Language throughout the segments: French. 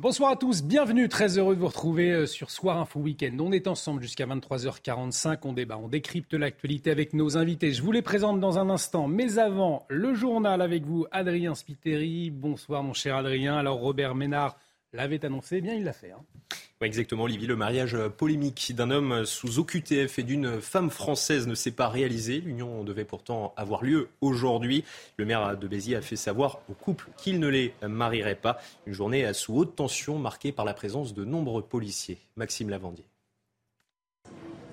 Bonsoir à tous, bienvenue, très heureux de vous retrouver euh, sur Soir Info Week-end. On est ensemble jusqu'à 23h45, on débat, on décrypte l'actualité avec nos invités. Je vous les présente dans un instant, mais avant, le journal avec vous, Adrien Spiteri. Bonsoir mon cher Adrien. Alors Robert Ménard l'avait annoncé, eh bien il l'a fait. Hein. Exactement, Olivier. Le mariage polémique d'un homme sous OQTF et d'une femme française ne s'est pas réalisé. L'union devait pourtant avoir lieu aujourd'hui. Le maire de Béziers a fait savoir au couple qu'il ne les marierait pas. Une journée sous haute tension marquée par la présence de nombreux policiers. Maxime Lavandier.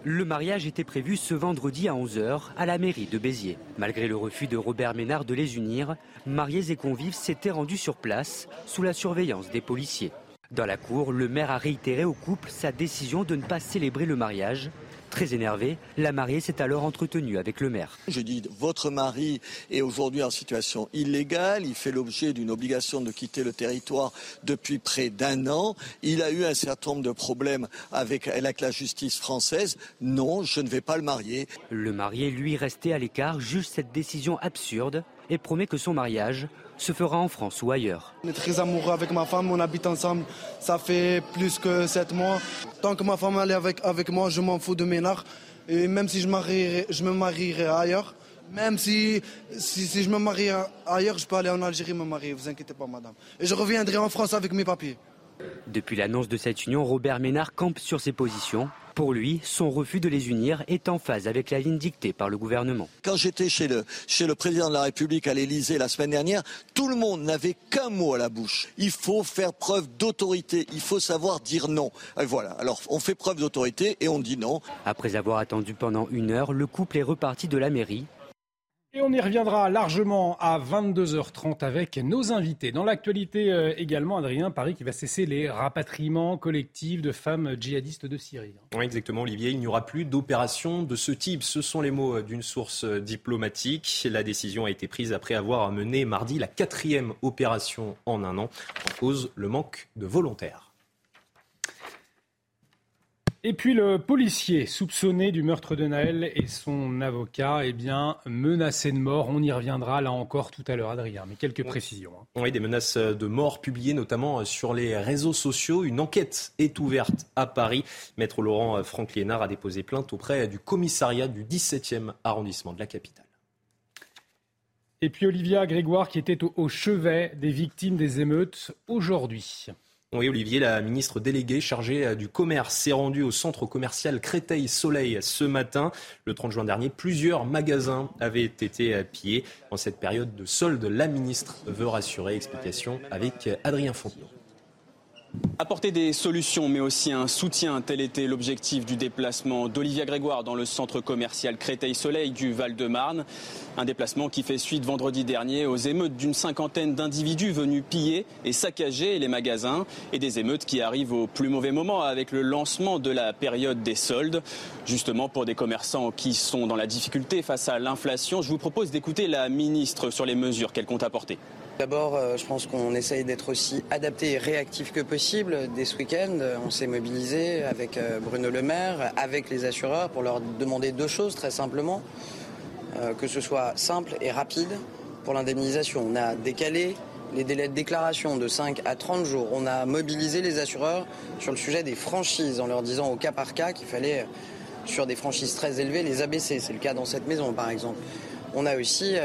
Le mariage était prévu ce vendredi à 11h à la mairie de Béziers. Malgré le refus de Robert Ménard de les unir, mariés et convives s'étaient rendus sur place sous la surveillance des policiers. Dans la cour, le maire a réitéré au couple sa décision de ne pas célébrer le mariage. Très énervé, la mariée s'est alors entretenue avec le maire. Je dis, votre mari est aujourd'hui en situation illégale, il fait l'objet d'une obligation de quitter le territoire depuis près d'un an, il a eu un certain nombre de problèmes avec, avec la justice française, non, je ne vais pas le marier. Le marié, lui, restait à l'écart, juge cette décision absurde et promet que son mariage se fera en France ou ailleurs. On est très amoureux avec ma femme, on habite ensemble, ça fait plus que sept mois. Tant que ma femme est avec, avec moi, je m'en fous de Ménard. Et même si je, je me marierai ailleurs, même si, si, je me marie ailleurs, je peux aller en Algérie me marier, vous inquiétez pas madame. Et je reviendrai en France avec mes papiers. Depuis l'annonce de cette union, Robert Ménard campe sur ses positions. Pour lui, son refus de les unir est en phase avec la ligne dictée par le gouvernement. Quand j'étais chez le, chez le président de la République à l'Élysée la semaine dernière, tout le monde n'avait qu'un mot à la bouche. Il faut faire preuve d'autorité, il faut savoir dire non. Et voilà, alors on fait preuve d'autorité et on dit non. Après avoir attendu pendant une heure, le couple est reparti de la mairie et on y reviendra largement à 22h30 avec nos invités. Dans l'actualité euh, également, Adrien, Paris qui va cesser les rapatriements collectifs de femmes djihadistes de Syrie. Oui, exactement, Olivier. Il n'y aura plus d'opération de ce type. Ce sont les mots d'une source diplomatique. La décision a été prise après avoir mené mardi la quatrième opération en un an, en cause le manque de volontaires. Et puis le policier soupçonné du meurtre de Naël et son avocat, eh bien, menacé de mort. On y reviendra là encore tout à l'heure, Adrien, mais quelques précisions. Hein. Oui, des menaces de mort publiées notamment sur les réseaux sociaux. Une enquête est ouverte à Paris. Maître Laurent Franck-Liénard a déposé plainte auprès du commissariat du 17e arrondissement de la capitale. Et puis Olivia Grégoire qui était au chevet des victimes des émeutes aujourd'hui. Oui, Olivier, la ministre déléguée chargée euh, du commerce s'est rendue au centre commercial Créteil-Soleil ce matin. Le 30 juin dernier, plusieurs magasins avaient été euh, pillés. En cette période de solde, la ministre veut rassurer. Explication avec euh, Adrien Fontenot. Apporter des solutions, mais aussi un soutien, tel était l'objectif du déplacement d'Olivia Grégoire dans le centre commercial Créteil-Soleil du Val-de-Marne. Un déplacement qui fait suite vendredi dernier aux émeutes d'une cinquantaine d'individus venus piller et saccager les magasins et des émeutes qui arrivent au plus mauvais moment avec le lancement de la période des soldes. Justement, pour des commerçants qui sont dans la difficulté face à l'inflation, je vous propose d'écouter la ministre sur les mesures qu'elle compte apporter. D'abord, euh, je pense qu'on essaye d'être aussi adapté et réactif que possible. Dès ce week-end, on s'est mobilisé avec euh, Bruno Le Maire, avec les assureurs, pour leur demander deux choses très simplement. Euh, que ce soit simple et rapide pour l'indemnisation. On a décalé les délais de déclaration de 5 à 30 jours. On a mobilisé les assureurs sur le sujet des franchises en leur disant au cas par cas qu'il fallait, sur des franchises très élevées, les abaisser. C'est le cas dans cette maison, par exemple. On a aussi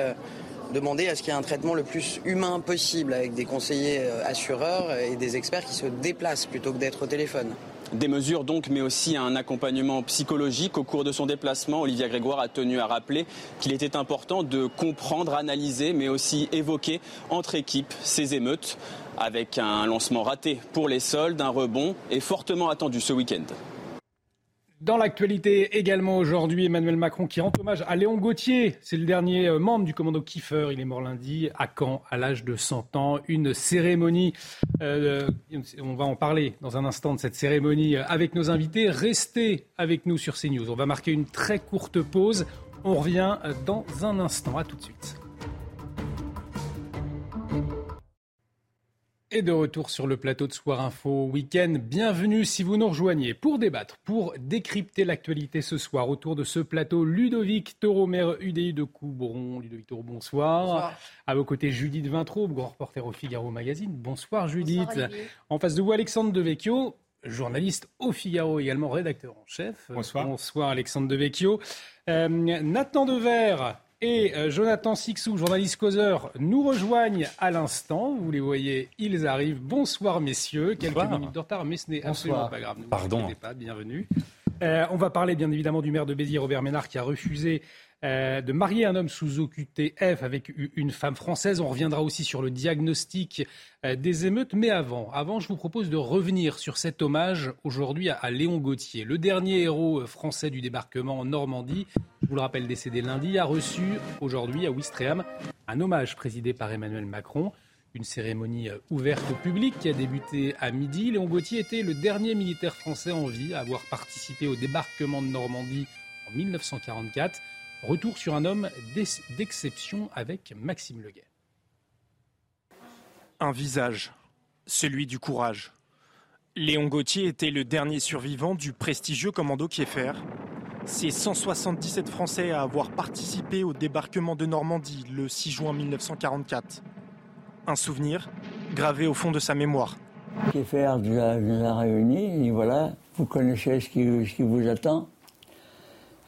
demander à ce qu'il y ait un traitement le plus humain possible avec des conseillers euh, assureurs et des experts qui se déplacent plutôt que d'être au téléphone. Des mesures donc, mais aussi un accompagnement psychologique. Au cours de son déplacement, Olivia Grégoire a tenu à rappeler qu'il était important de comprendre, analyser, mais aussi évoquer entre équipes ces émeutes, avec un lancement raté pour les soldes, un rebond est fortement attendu ce week-end. Dans l'actualité également aujourd'hui, Emmanuel Macron qui rend hommage à Léon Gauthier. C'est le dernier euh, membre du commando Kiefer. Il est mort lundi à Caen à l'âge de 100 ans. Une cérémonie, euh, on va en parler dans un instant de cette cérémonie euh, avec nos invités. Restez avec nous sur CNews. On va marquer une très courte pause. On revient dans un instant. À tout de suite. Et de retour sur le plateau de Soir Info Week-end. Bienvenue si vous nous rejoignez pour débattre, pour décrypter l'actualité ce soir autour de ce plateau. Ludovic Toro, maire UDI de Coubron. Ludovic Toro, bonsoir. bonsoir. À vos côtés, Judith Vintraube, grand reporter au Figaro Magazine. Bonsoir Judith. en face de vous, Alexandre Devecchio, journaliste au Figaro, également rédacteur en chef. Bonsoir. Bonsoir Alexandre Devecchio. Euh, Nathan Dever, et euh, Jonathan Sixou, journaliste causeur, nous rejoignent à l'instant. Vous les voyez, ils arrivent. Bonsoir messieurs. Quelques minutes de retard, mais ce n'est absolument pas grave. Ne Pardon. pas, bienvenue. Euh, on va parler bien évidemment du maire de Béziers, Robert Ménard, qui a refusé euh, de marier un homme sous OQTF avec une femme française. On reviendra aussi sur le diagnostic euh, des émeutes. Mais avant, je vous propose de revenir sur cet hommage aujourd'hui à, Léon Gauthier, le dernier héros français du débarquement en Normandie. Je vous le rappelle, décédé lundi, a reçu aujourd'hui à Ouistreham un hommage présidé par Emmanuel Macron. Une cérémonie ouverte au public qui a débuté à midi. Léon Gauthier était le dernier militaire français en vie à avoir participé au débarquement de Normandie en 1944. Retour sur un homme d'exception avec Maxime Leguet. Un visage, celui du courage. Léon Gauthier était le dernier survivant du prestigieux commando Kieffer. C'est 177 Français à avoir participé au débarquement de Normandie le 6 juin 1944. Un souvenir gravé au fond de sa mémoire. Kieffer nous a, réunis et voilà, vous connaissez ce qui vous attend.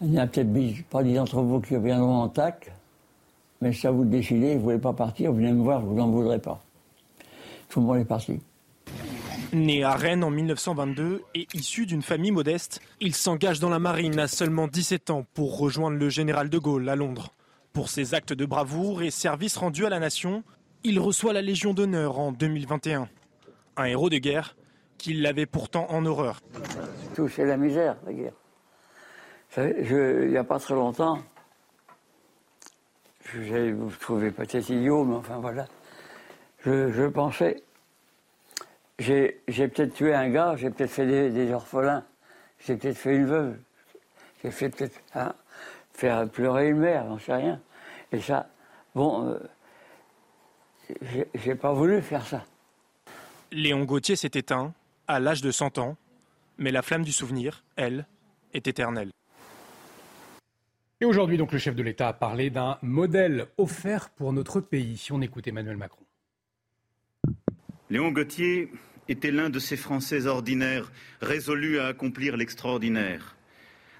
Il n'y a peut-être pas des d'entre vous qui reviendront en TAC, mais ça vous décidez, vous ne voulez pas partir, venez me voir, vous en voudrais pas. Tout le monde est parti. Né à Rennes en 1922 et issu d'une famille modeste, il s'engage dans la marine à seulement 17 ans pour rejoindre le général de Gaulle à Londres. Pour ses actes de bravoure et services rendus à la nation, il reçoit la Légion d'honneur en 2021. Un héros de guerre qu'il l'avait pourtant en horreur. Tout, c'est la misère, la guerre il n'y a pas très longtemps, j'allais vous trouver peut-être idiot, mais enfin voilà, je, pensais, j'ai peut-être tué un gars, j'ai peut-être fait des, orphelins, j'ai peut-être fait une veuve, j'ai fait peut-être hein, faire pleurer une mère, j'en sais rien. Et ça, bon, euh, j'ai pas voulu faire ça. Léon Gauthier s'est éteint à l'âge de 100 ans, mais la flamme du souvenir, elle, est éternelle. Et aujourd'hui, donc, le chef de l'État a parlé d'un modèle offert pour notre pays. Si on écoute Emmanuel Macron. Léon Gauthier était l'un de ces Français ordinaires, résolus à accomplir l'extraordinaire.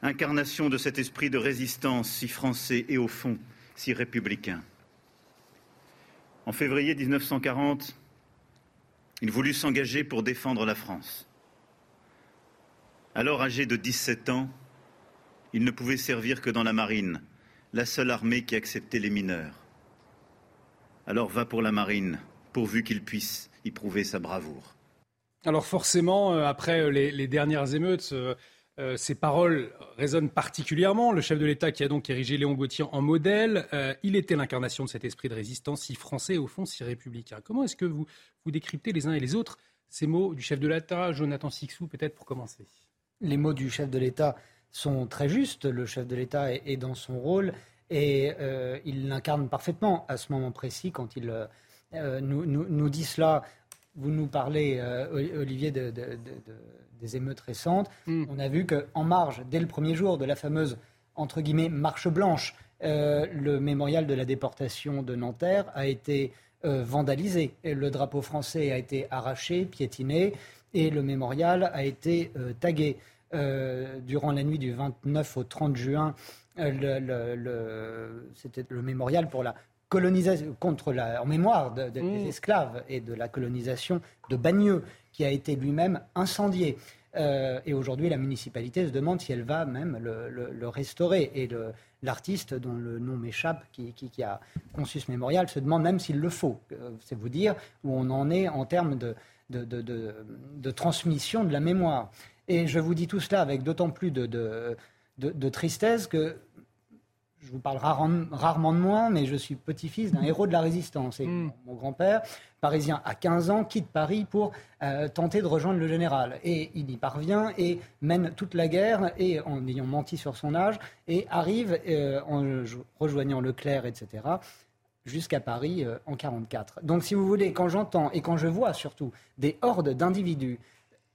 Incarnation de cet esprit de résistance si français et au fond si républicain. En février 1940, il voulut s'engager pour défendre la France. Alors âgé de 17 ans, il ne pouvait servir que dans la marine, la seule armée qui acceptait les mineurs. Alors va pour la marine, pourvu qu'il puisse y prouver sa bravoure. Alors forcément, euh, après euh, les, dernières émeutes, euh, ces paroles résonnent particulièrement. Le chef de l'État qui a donc érigé Léon Gauthier en modèle, il était l'incarnation de cet esprit de résistance si français, au fond si républicain. Comment est-ce que vous, décryptez les uns et les autres ces mots du chef de l'État, Jonathan Sixou, peut-être pour commencer? Les mots du chef de l'État, sont très justes. Le chef de l'État est, dans son rôle et euh, il l'incarne parfaitement à ce moment précis quand il euh, nous, dit cela. Vous nous parlez, euh, Olivier, des émeutes récentes. Mm. On a vu qu'en marge, dès le premier jour de la fameuse entre guillemets marche blanche, le mémorial de la déportation de Nanterre a été vandalisé. Et le drapeau français a été arraché, piétiné, et le mémorial a été tagué. Euh, durant la nuit du 29 au 30 juin, euh, c'était le mémorial pour la colonisation, contre la, en mémoire des mmh. esclaves et de la colonisation de Bagneux, qui a été lui-même incendié. Euh, et aujourd'hui, la municipalité se demande si elle va même le, restaurer. Et l'artiste, dont le nom m'échappe, qui, a conçu ce mémorial, se demande même s'il le faut. C'est vous dire où on en est en termes de, de transmission de la mémoire. Et je vous dis tout cela avec d'autant plus de, de, tristesse que je vous parle rarement, de moi, mais je suis petit-fils d'un héros de la résistance. Et hmm. mon grand-père, parisien à 15 ans, quitte Paris pour euh, tenter de rejoindre le général. Et il y parvient et mène toute la guerre, et en ayant menti sur son âge, et arrive, euh, en rejoignant Leclerc, etc., jusqu'à Paris euh, en 44. Donc si vous voulez, quand j'entends et quand je vois surtout des hordes d'individus,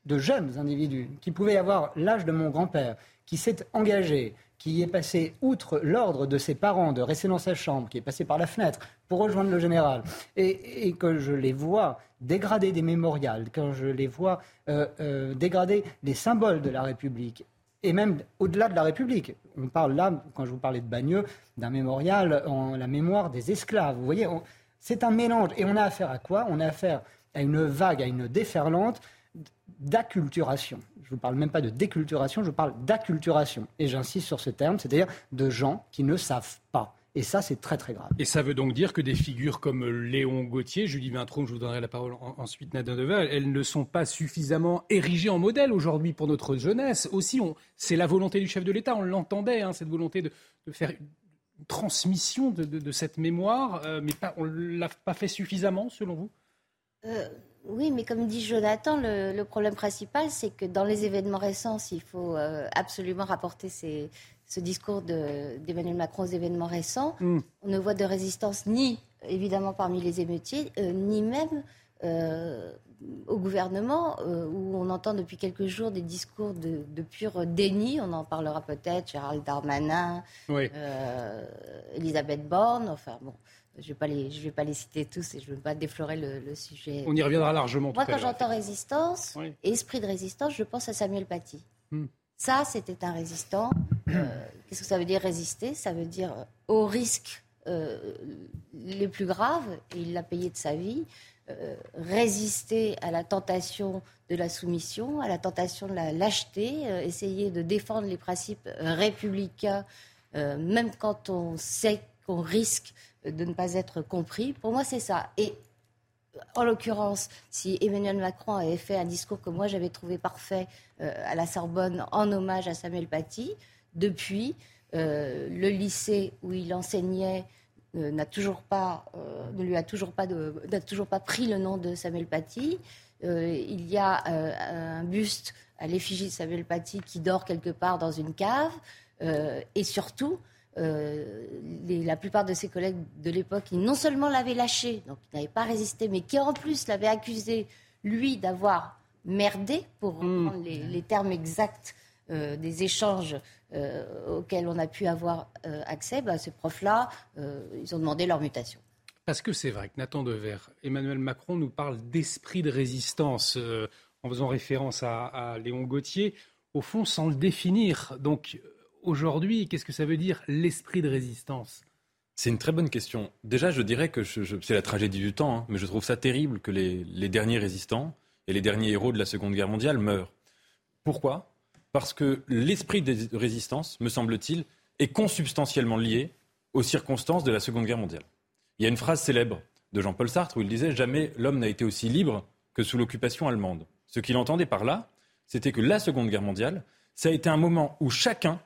de jeunes individus, qui pouvaient avoir l'âge de mon grand-père, qui s'est engagé, qui est passé outre l'ordre de ses parents de rester dans sa chambre, qui est passé par la fenêtre pour rejoindre le général, et, que je les vois dégrader des mémorials, quand je les vois euh, euh, dégrader les symboles de la République, et même au-delà de la République. On parle là, quand je vous parlais de Bagneux, d'un mémorial en la mémoire des esclaves. Vous voyez, c'est un mélange. Et on a affaire à quoi? On a affaire à une vague, à une déferlante d'acculturation. Je ne vous parle même pas de déculturation, je parle d'acculturation. Et j'insiste sur ce terme, c'est-à-dire de gens qui ne savent pas. Et ça, c'est très très grave. Et ça veut donc dire que des figures comme Léon Gauthier, Julie Vintron, je vous donnerai la parole ensuite, Nadine Deval, elles ne sont pas suffisamment érigées en modèle aujourd'hui pour notre jeunesse. Aussi, c'est la volonté du chef de l'État, on l'entendait, hein, cette volonté de, faire une transmission de, cette mémoire, euh, mais pas, on ne l'a pas fait suffisamment, selon vous? Euh, oui, mais comme dit Jonathan, le, problème principal, c'est que dans les événements récents, il faut euh, absolument rapporter ce discours d'Emmanuel Macron aux événements récents, hmm. on ne voit de résistance ni évidemment parmi les émeutiers, euh, ni même euh, au gouvernement, où on entend depuis quelques jours des discours de, pur déni. On en parlera peut-être, Gérald Darmanin, Elisabeth Borne, enfin bon. Je ne vais, pas les, je vais pas les citer tous et je ne veux pas déflorer le, sujet. On y reviendra largement. Moi, quand j'entends résistance, esprit de résistance, je pense à Samuel Paty. Hmm. Ça, c'était un résistant. Euh, qu'est-ce que ça veut dire résister? Ça veut dire euh, au risque euh, les plus graves, et il l'a payé de sa vie, résister à la tentation de la soumission, à la tentation de la lâcheté, essayer de défendre les principes républicains, même quand on sait qu'on risque de ne pas être compris. Pour moi, c'est ça. Et en l'occurrence, si Emmanuel Macron avait fait un discours que moi j'avais trouvé parfait euh, à la Sorbonne en hommage à Samuel Paty, depuis, euh, le lycée où il enseignait euh, n'a toujours pas, ne lui a toujours pas, n'a toujours pas pris le nom de Samuel Paty. il y a un buste à l'effigie de Samuel Paty qui dort quelque part dans une cave. et surtout, euh, la plupart de ses collègues de l'époque, qui non seulement l'avaient lâché, donc il n'avait pas résisté, mais qui en plus l'avaient accusé, lui, d'avoir merdé, pour hmm. reprendre les, termes exacts euh, des échanges euh, auxquels on a pu avoir accès, bah, ces profs-là, ils ont demandé leur mutation. Parce que c'est vrai que Nathan Dever, Emmanuel Macron nous parle d'esprit de résistance en faisant référence à, à Léon Gauthier, au fond sans le définir. Donc aujourd'hui, qu'est-ce que ça veut dire l'esprit de résistance? C'est une très bonne question. Déjà, je dirais que c'est la tragédie du temps, hein, mais je trouve ça terrible que les, derniers résistants et les derniers héros de la Seconde Guerre mondiale meurent. Pourquoi? Parce que l'esprit de résistance, me semble-t-il, est consubstantiellement lié aux circonstances de la Seconde Guerre mondiale. Il y a une phrase célèbre de Jean-Paul Sartre où il disait Jamais l'homme n'a été aussi libre que sous l'occupation allemande. Ce qu'il entendait par là, c'était que la Seconde Guerre mondiale, ça a été un moment où chacun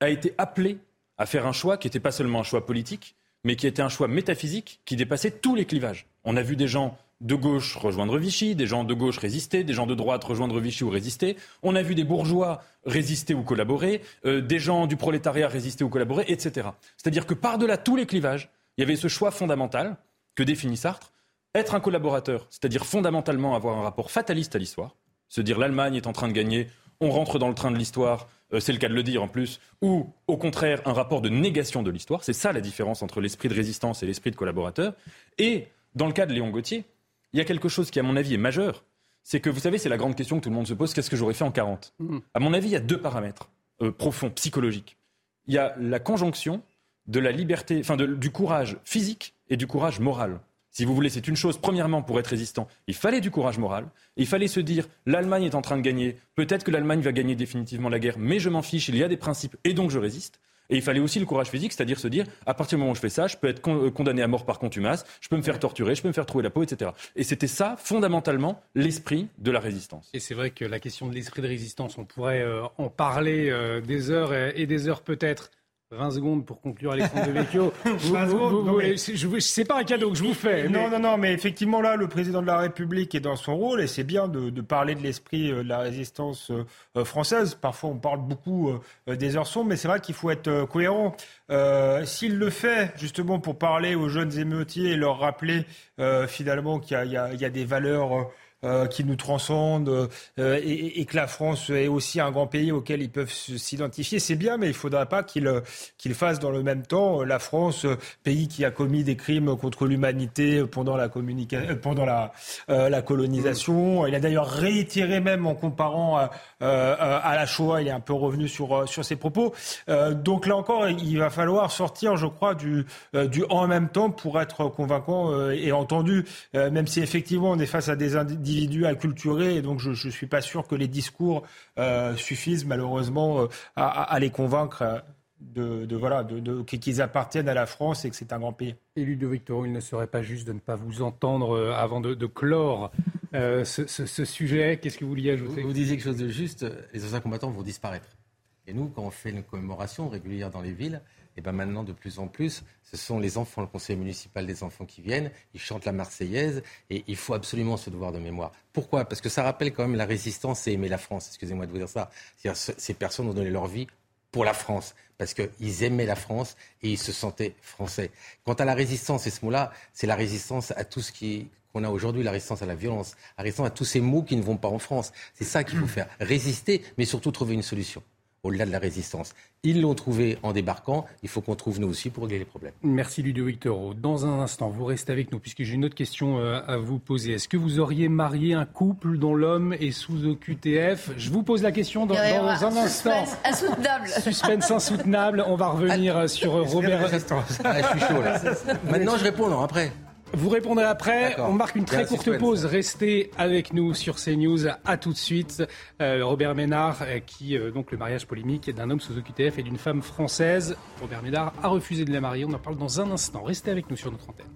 a été appelé à faire un choix qui n'était pas seulement un choix politique, mais qui était un choix métaphysique qui dépassait tous les clivages. On a vu des gens de gauche rejoindre Vichy, des gens de gauche résister, des gens de droite rejoindre Vichy ou résister. On a vu des bourgeois résister ou collaborer, euh, des gens du prolétariat résister ou collaborer, etc. C'est-à-dire que par-delà tous les clivages, il y avait ce choix fondamental que définit Sartre, être un collaborateur, c'est-à-dire fondamentalement avoir un rapport fataliste à l'histoire, se dire l'Allemagne est en train de gagner, on rentre dans le train de l'histoire, c'est le cas de le dire en plus, ou au contraire un rapport de négation de l'histoire. C'est ça la différence entre l'esprit de résistance et l'esprit de collaborateur. Et dans le cas de Léon Gauthier, il y a quelque chose qui, à mon avis, est majeur. C'est que, vous savez, c'est la grande question que tout le monde se pose, qu'est-ce que j'aurais fait en 40 mmh. À mon avis, il y a deux paramètres euh, profonds, psychologiques. Il y a la conjonction de la liberté, enfin du courage physique et du courage moral. Si vous voulez, c'est une chose, premièrement, pour être résistant, il fallait du courage moral. Il fallait se dire, l'Allemagne est en train de gagner, peut-être que l'Allemagne va gagner définitivement la guerre, mais je m'en fiche, il y a des principes, et donc je résiste. Et il fallait aussi le courage physique, c'est-à-dire se dire, à partir du moment où je fais ça, je peux être euh, condamné à mort par contumace, je peux me faire torturer, je peux me faire trouver la peau, etc. Et c'était ça, fondamentalement, l'esprit de la résistance. Et c'est vrai que la question de l'esprit de résistance, on pourrait euh, en parler euh, des heures et des heures peut-être 20 secondes pour conclure Alexandre Devecchio. c'est pas un cadeau que je vous fais. Non, non, non, mais effectivement, là, le président de la République est dans son rôle et c'est bien de, parler de l'esprit euh, de la résistance euh, euh, française. Parfois, on parle beaucoup des heures sombres, mais c'est vrai qu'il faut être cohérent. S'il le fait, justement, pour parler aux jeunes émeutiers et leur rappeler finalement qu'il y, y, a des valeurs qui nous transcendent euh, et, que la France est aussi un grand pays auquel ils peuvent s'identifier, c'est bien, mais il ne faudra pas qu'ils qu'il fassent dans le même temps la France, pays qui a commis des crimes contre l'humanité pendant la euh, colonisation. Il a d'ailleurs réitéré même en comparant à, la Shoah, il est un peu revenu sur, ses propos. donc là encore, il va falloir sortir, je crois, du, du en même temps pour être convaincant et entendu, même si effectivement on est face à des individus individus acculturés, et donc je ne suis pas sûr que les discours euh, suffisent malheureusement euh, à, les convaincre. Euh, de, voilà, de, qu'ils appartiennent à la France et que c'est un grand pays. Et de Victor, il ne serait pas juste de ne pas vous entendre avant de, clore ce, sujet. Qu'est-ce que vous vouliez ajouter? Vous, vous disiez quelque chose de juste. Les anciens combattants vont disparaître. Et nous, quand on fait une commémoration régulière dans les villes, et bien maintenant, de plus en plus, ce sont les enfants, le conseil municipal des enfants qui viennent, ils chantent la Marseillaise, et il faut absolument ce devoir de mémoire. Pourquoi? Parce que ça rappelle quand même la résistance et aimer la France, excusez-moi de vous dire ça. Ces personnes ont donné leur vie pour la France, parce qu'ils aimaient la France et ils se sentaient français. Quant à la résistance, et ce mot-là, c'est la résistance à tout ce qui qu'on a aujourd'hui, la résistance à la violence, la résistance à tous ces mots qui ne vont pas en France. C'est ça qu'il faut faire. Résister, mais surtout trouver une solution au-delà de la résistance. Ils l'ont trouvé en débarquant. Il faut qu'on trouve nous aussi pour régler les problèmes. Merci Ludovic Toro. Dans un instant, vous restez avec nous puisque j'ai une autre question euh, à vous poser. Est-ce que vous auriez marié un couple dont l'homme est sous OQTF Je vous pose la question dans, un instant. Suspense insoutenable. Suspense insoutenable. On va revenir ah, sur Robert. Ah, je suis chaud là. Maintenant, je réponds, non, après. Vous répondrez après. On marque une très courte pause. Restez avec nous sur CNews. À tout de suite. Euh, Robert Ménard, euh, qui euh, donc le mariage polémique d'un homme sous OQTF et d'une femme française. Robert Ménard a refusé de la marier. On en parle dans un instant. Restez avec nous sur notre antenne.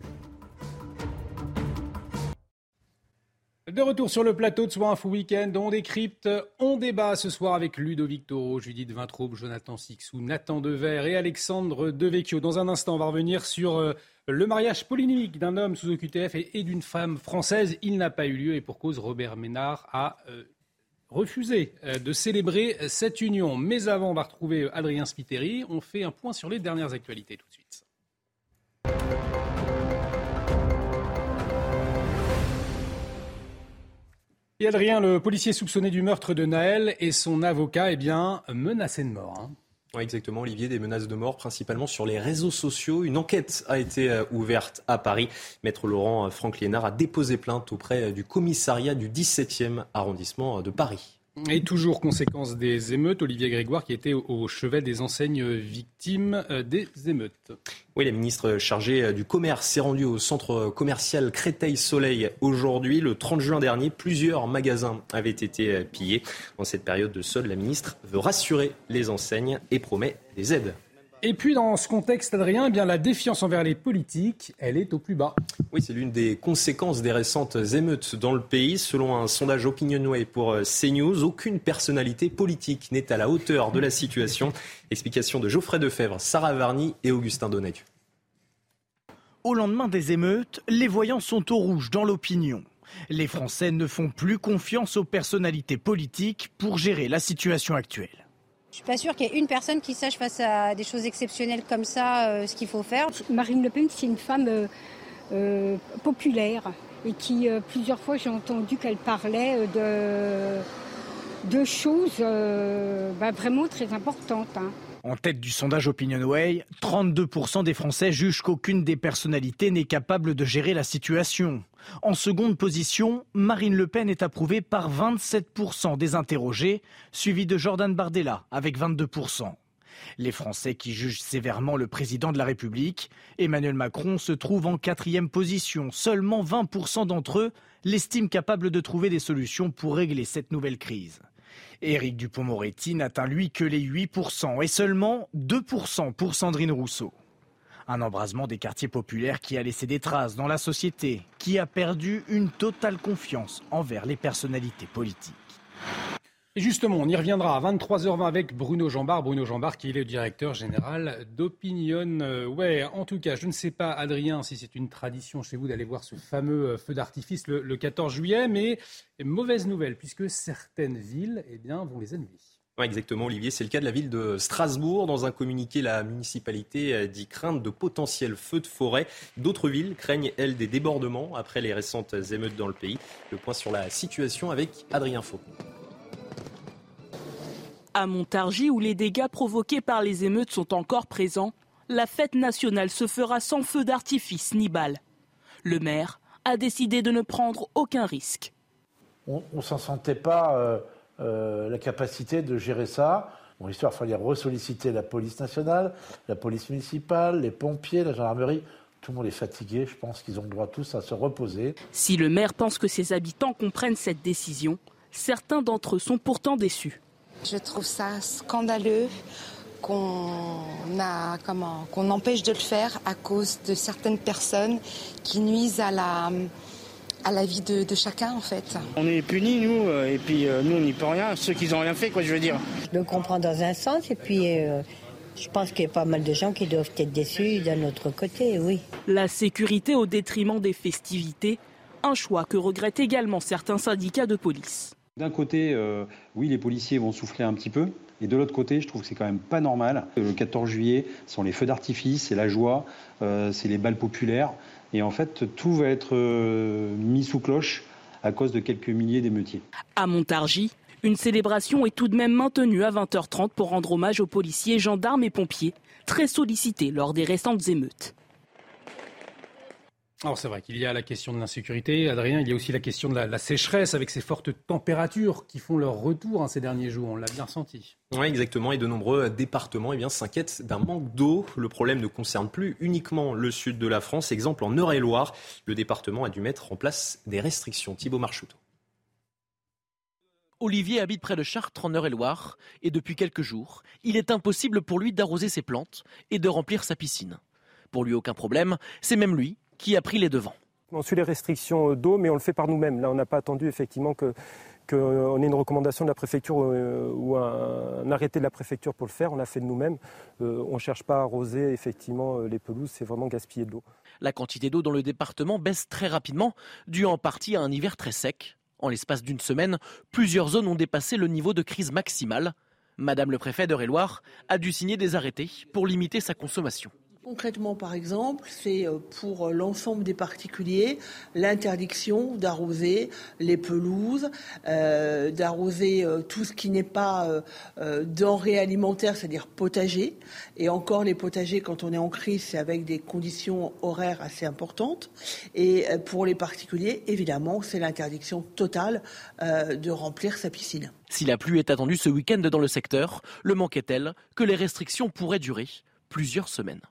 De retour sur le plateau de Soir Info Week-end, on décrypte, on débat ce soir avec Ludovic Toro, Judith Vintraube, Jonathan Sixou, Nathan Dever et Alexandre Devecchio. Dans un instant, on va revenir sur le mariage polémique d'un homme sous OQTF et, d'une femme française, il n'a pas eu lieu et pour cause, Robert Ménard a euh, refusé euh, de célébrer cette union. Mais avant, on va retrouver Adrien Spiteri. On fait un point sur les dernières actualités tout de suite. Et Adrien, le policier soupçonné du meurtre de Naël et son avocat, eh bien, menacé de mort. Hein. Oui, exactement, Olivier, des menaces de mort principalement sur les réseaux sociaux. Une enquête a été euh, ouverte à Paris. Maître Laurent euh, Franck Liénard a déposé plainte auprès euh, du commissariat du 17e arrondissement de Paris. Et toujours conséquence des émeutes, Olivier Grégoire qui était au chevet des enseignes victimes euh, des émeutes. Oui, la ministre chargée euh, du commerce s'est rendue au centre commercial Créteil-Soleil aujourd'hui. Le 30 juin dernier, plusieurs magasins avaient été euh, pillés. En cette période de solde, la ministre veut rassurer les enseignes et promet des aides. Et puis dans ce contexte, Adrien, eh bien, la défiance envers les politiques, elle est au plus bas. Oui, c'est l'une des conséquences des récentes émeutes dans le pays. Selon un sondage Opinionway pour euh, CNews, aucune personnalité politique n'est à la hauteur de la situation. Explication de Geoffrey Defebvre, Sarah Varny et Augustin Donnet. Au lendemain des émeutes, les voyants sont au rouge dans l'opinion. Les Français ne font plus confiance aux personnalités politiques pour gérer la situation actuelle. Je suis pas sûre qu'il y ait une personne qui sache face à des choses exceptionnelles comme ça euh, ce qu'il faut faire. Marine Le Pen, c'est une femme euh, euh, populaire et qui plusieurs fois j'ai entendu qu'elle parlait de, de choses bah, vraiment très importantes. Hein. En tête du sondage OpinionWay, 32% des Français jugent qu'aucune des personnalités n'est capable de gérer la situation. En seconde position, Marine Le Pen est approuvée par 27% des interrogés, suivi de Jordan Bardella avec 22%. Les Français qui jugent sévèrement le président de la République, Emmanuel Macron, se trouve en quatrième position. Seulement 20% d'entre eux l'estiment capable de trouver des solutions pour régler cette nouvelle crise. Éric Dupont-Moretti n'atteint lui que les 8% et seulement 2% pour Sandrine Rousseau. Un embrasement des quartiers populaires qui a laissé des traces dans la société, qui a perdu une totale confiance envers les personnalités politiques. Et justement, on y reviendra à 23h20 avec Bruno Jambard. Bruno Jambard qui est le directeur général d'Opinion. Euh, ouais, en tout cas, je ne sais pas, Adrien, si c'est une tradition chez vous d'aller voir ce fameux euh, feu d'artifice le, 14 juillet, mais mauvaise nouvelle, puisque certaines villes eh bien, vont les annuler. exactement, Olivier. C'est le cas de la ville de Strasbourg. Dans un communiqué, la municipalité dit crainte de potentiels feux de forêt. D'autres villes craignent, elles, des débordements après les récentes émeutes dans le pays. Le point sur la situation avec Adrien Faux. À Montargis, où les dégâts provoqués par les émeutes sont encore présents, la fête nationale se fera sans feu d'artifice ni balles. Le maire a décidé de ne prendre aucun risque. On ne s'en sentait pas euh, euh, la capacité de gérer ça. Bon, histoire, il fallait ressolliciter la police nationale, la police municipale, les pompiers, la gendarmerie. Tout le monde est fatigué, je pense qu'ils ont le droit tous à se reposer. Si le maire pense que ses habitants comprennent cette décision, certains d'entre eux sont pourtant déçus. Je trouve ça scandaleux qu'on qu'on empêche de le faire à cause de certaines personnes qui nuisent à la à la vie de, chacun en fait. On est punis nous euh, et puis euh, nous on n'y peut rien, ceux qui n'ont rien fait quoi je veux dire. Je le comprends dans un sens et puis euh, je pense qu'il y a pas mal de gens qui doivent être déçus d'un autre côté, oui. La sécurité au détriment des festivités, un choix que regrettent également certains syndicats de police. D'un côté, euh, oui, les policiers vont souffler un petit peu. Et de l'autre côté, je trouve que c'est quand même pas normal. Le 14 juillet, ce sont les feux d'artifice, c'est la joie, euh, c'est les balles populaires. Et en fait, tout va être euh, mis sous cloche à cause de quelques milliers d'émeutiers. À Montargis, une célébration est tout de même maintenue à 20h30 pour rendre hommage aux policiers, gendarmes et pompiers, très sollicités lors des récentes émeutes. Alors c'est vrai qu'il y a la question de l'insécurité, Adrien, il y a aussi la question de la, sécheresse avec ces fortes températures qui font leur retour hein, ces derniers jours, on l'a bien ressenti. Oui exactement, et de nombreux départements eh s'inquiètent d'un manque d'eau. Le problème ne concerne plus uniquement le sud de la France. Exemple en Eure-et-Loire, le département a dû mettre en place des restrictions. Thibaut Marchouteau. Olivier habite près de Chartres en Eure-et-Loire et depuis quelques jours, il est impossible pour lui d'arroser ses plantes et de remplir sa piscine. Pour lui, aucun problème, c'est même lui qui a pris les devants. On suit les restrictions d'eau, mais on le fait par nous-mêmes. Là, on n'a pas attendu effectivement que qu'on ait une recommandation de la préfecture euh, ou un, arrêté de la préfecture pour le faire. On l'a fait de nous-mêmes. Euh, on ne cherche pas à arroser effectivement euh, les pelouses, c'est vraiment gaspiller de l'eau. La quantité d'eau dans le département baisse très rapidement, due en partie à un hiver très sec. En l'espace d'une semaine, plusieurs zones ont dépassé le niveau de crise maximale. Madame le préfet d'Eure-et-Loire a dû signer des arrêtés pour limiter sa consommation. Concrètement, par exemple, c'est euh, pour euh, l'ensemble des particuliers l'interdiction d'arroser les pelouses, euh, d'arroser tout ce qui n'est pas denrées alimentaires, c'est-à-dire potager. Et encore, les potagers, quand on est en crise, c'est avec des conditions horaires assez importantes. Et pour les particuliers, évidemment, c'est l'interdiction totale de remplir sa piscine. Si la pluie est attendue ce week-end dans le secteur, le manque est tel que les restrictions pourraient durer plusieurs semaines.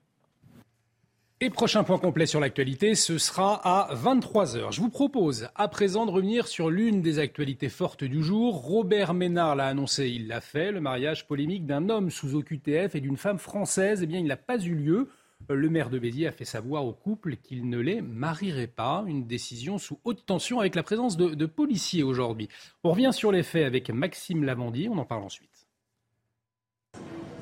Et prochain point complet sur l'actualité, ce sera à 23h. Je vous propose à présent de revenir sur l'une des actualités fortes du jour. Robert Ménard l'a annoncé, il l'a fait, le mariage polémique d'un homme sous OQTF et d'une femme française, eh bien il n'a pas eu lieu. Le maire de Béziers a fait savoir au couple qu'il ne les marierait pas. Une décision sous haute tension avec la présence de, de policiers aujourd'hui. On revient sur les faits avec Maxime Lavandier, on en parle ensuite.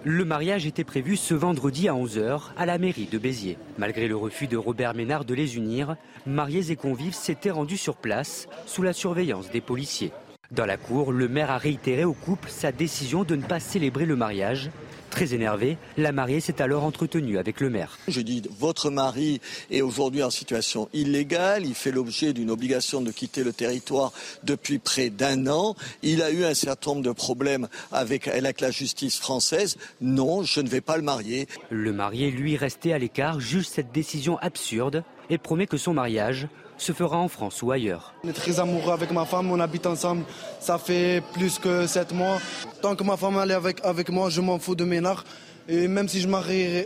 Le mariage était prévu ce vendredi à 11h à la mairie de Béziers. Malgré le refus de Robert Ménard de les unir, mariés et convives s'étaient rendus sur place sous la surveillance des policiers. Dans la cour, le maire a réitéré au couple sa décision de ne pas célébrer le mariage Très énervé, la mariée s'est alors entretenue avec le maire. Je dis, votre mari est aujourd'hui en situation illégale, il fait l'objet d'une obligation de quitter le territoire depuis près d'un an, il a eu un certain nombre de problèmes avec, avec la justice française, non, je ne vais pas le marier. Le marié, lui, restait à l'écart, juge cette décision absurde et promet que son mariage se fera en France ou ailleurs. On est très amoureux avec ma femme, on habite ensemble, ça fait plus que sept mois. Tant que ma femme est avec, avec moi, je m'en fous de Ménard. Et même si je,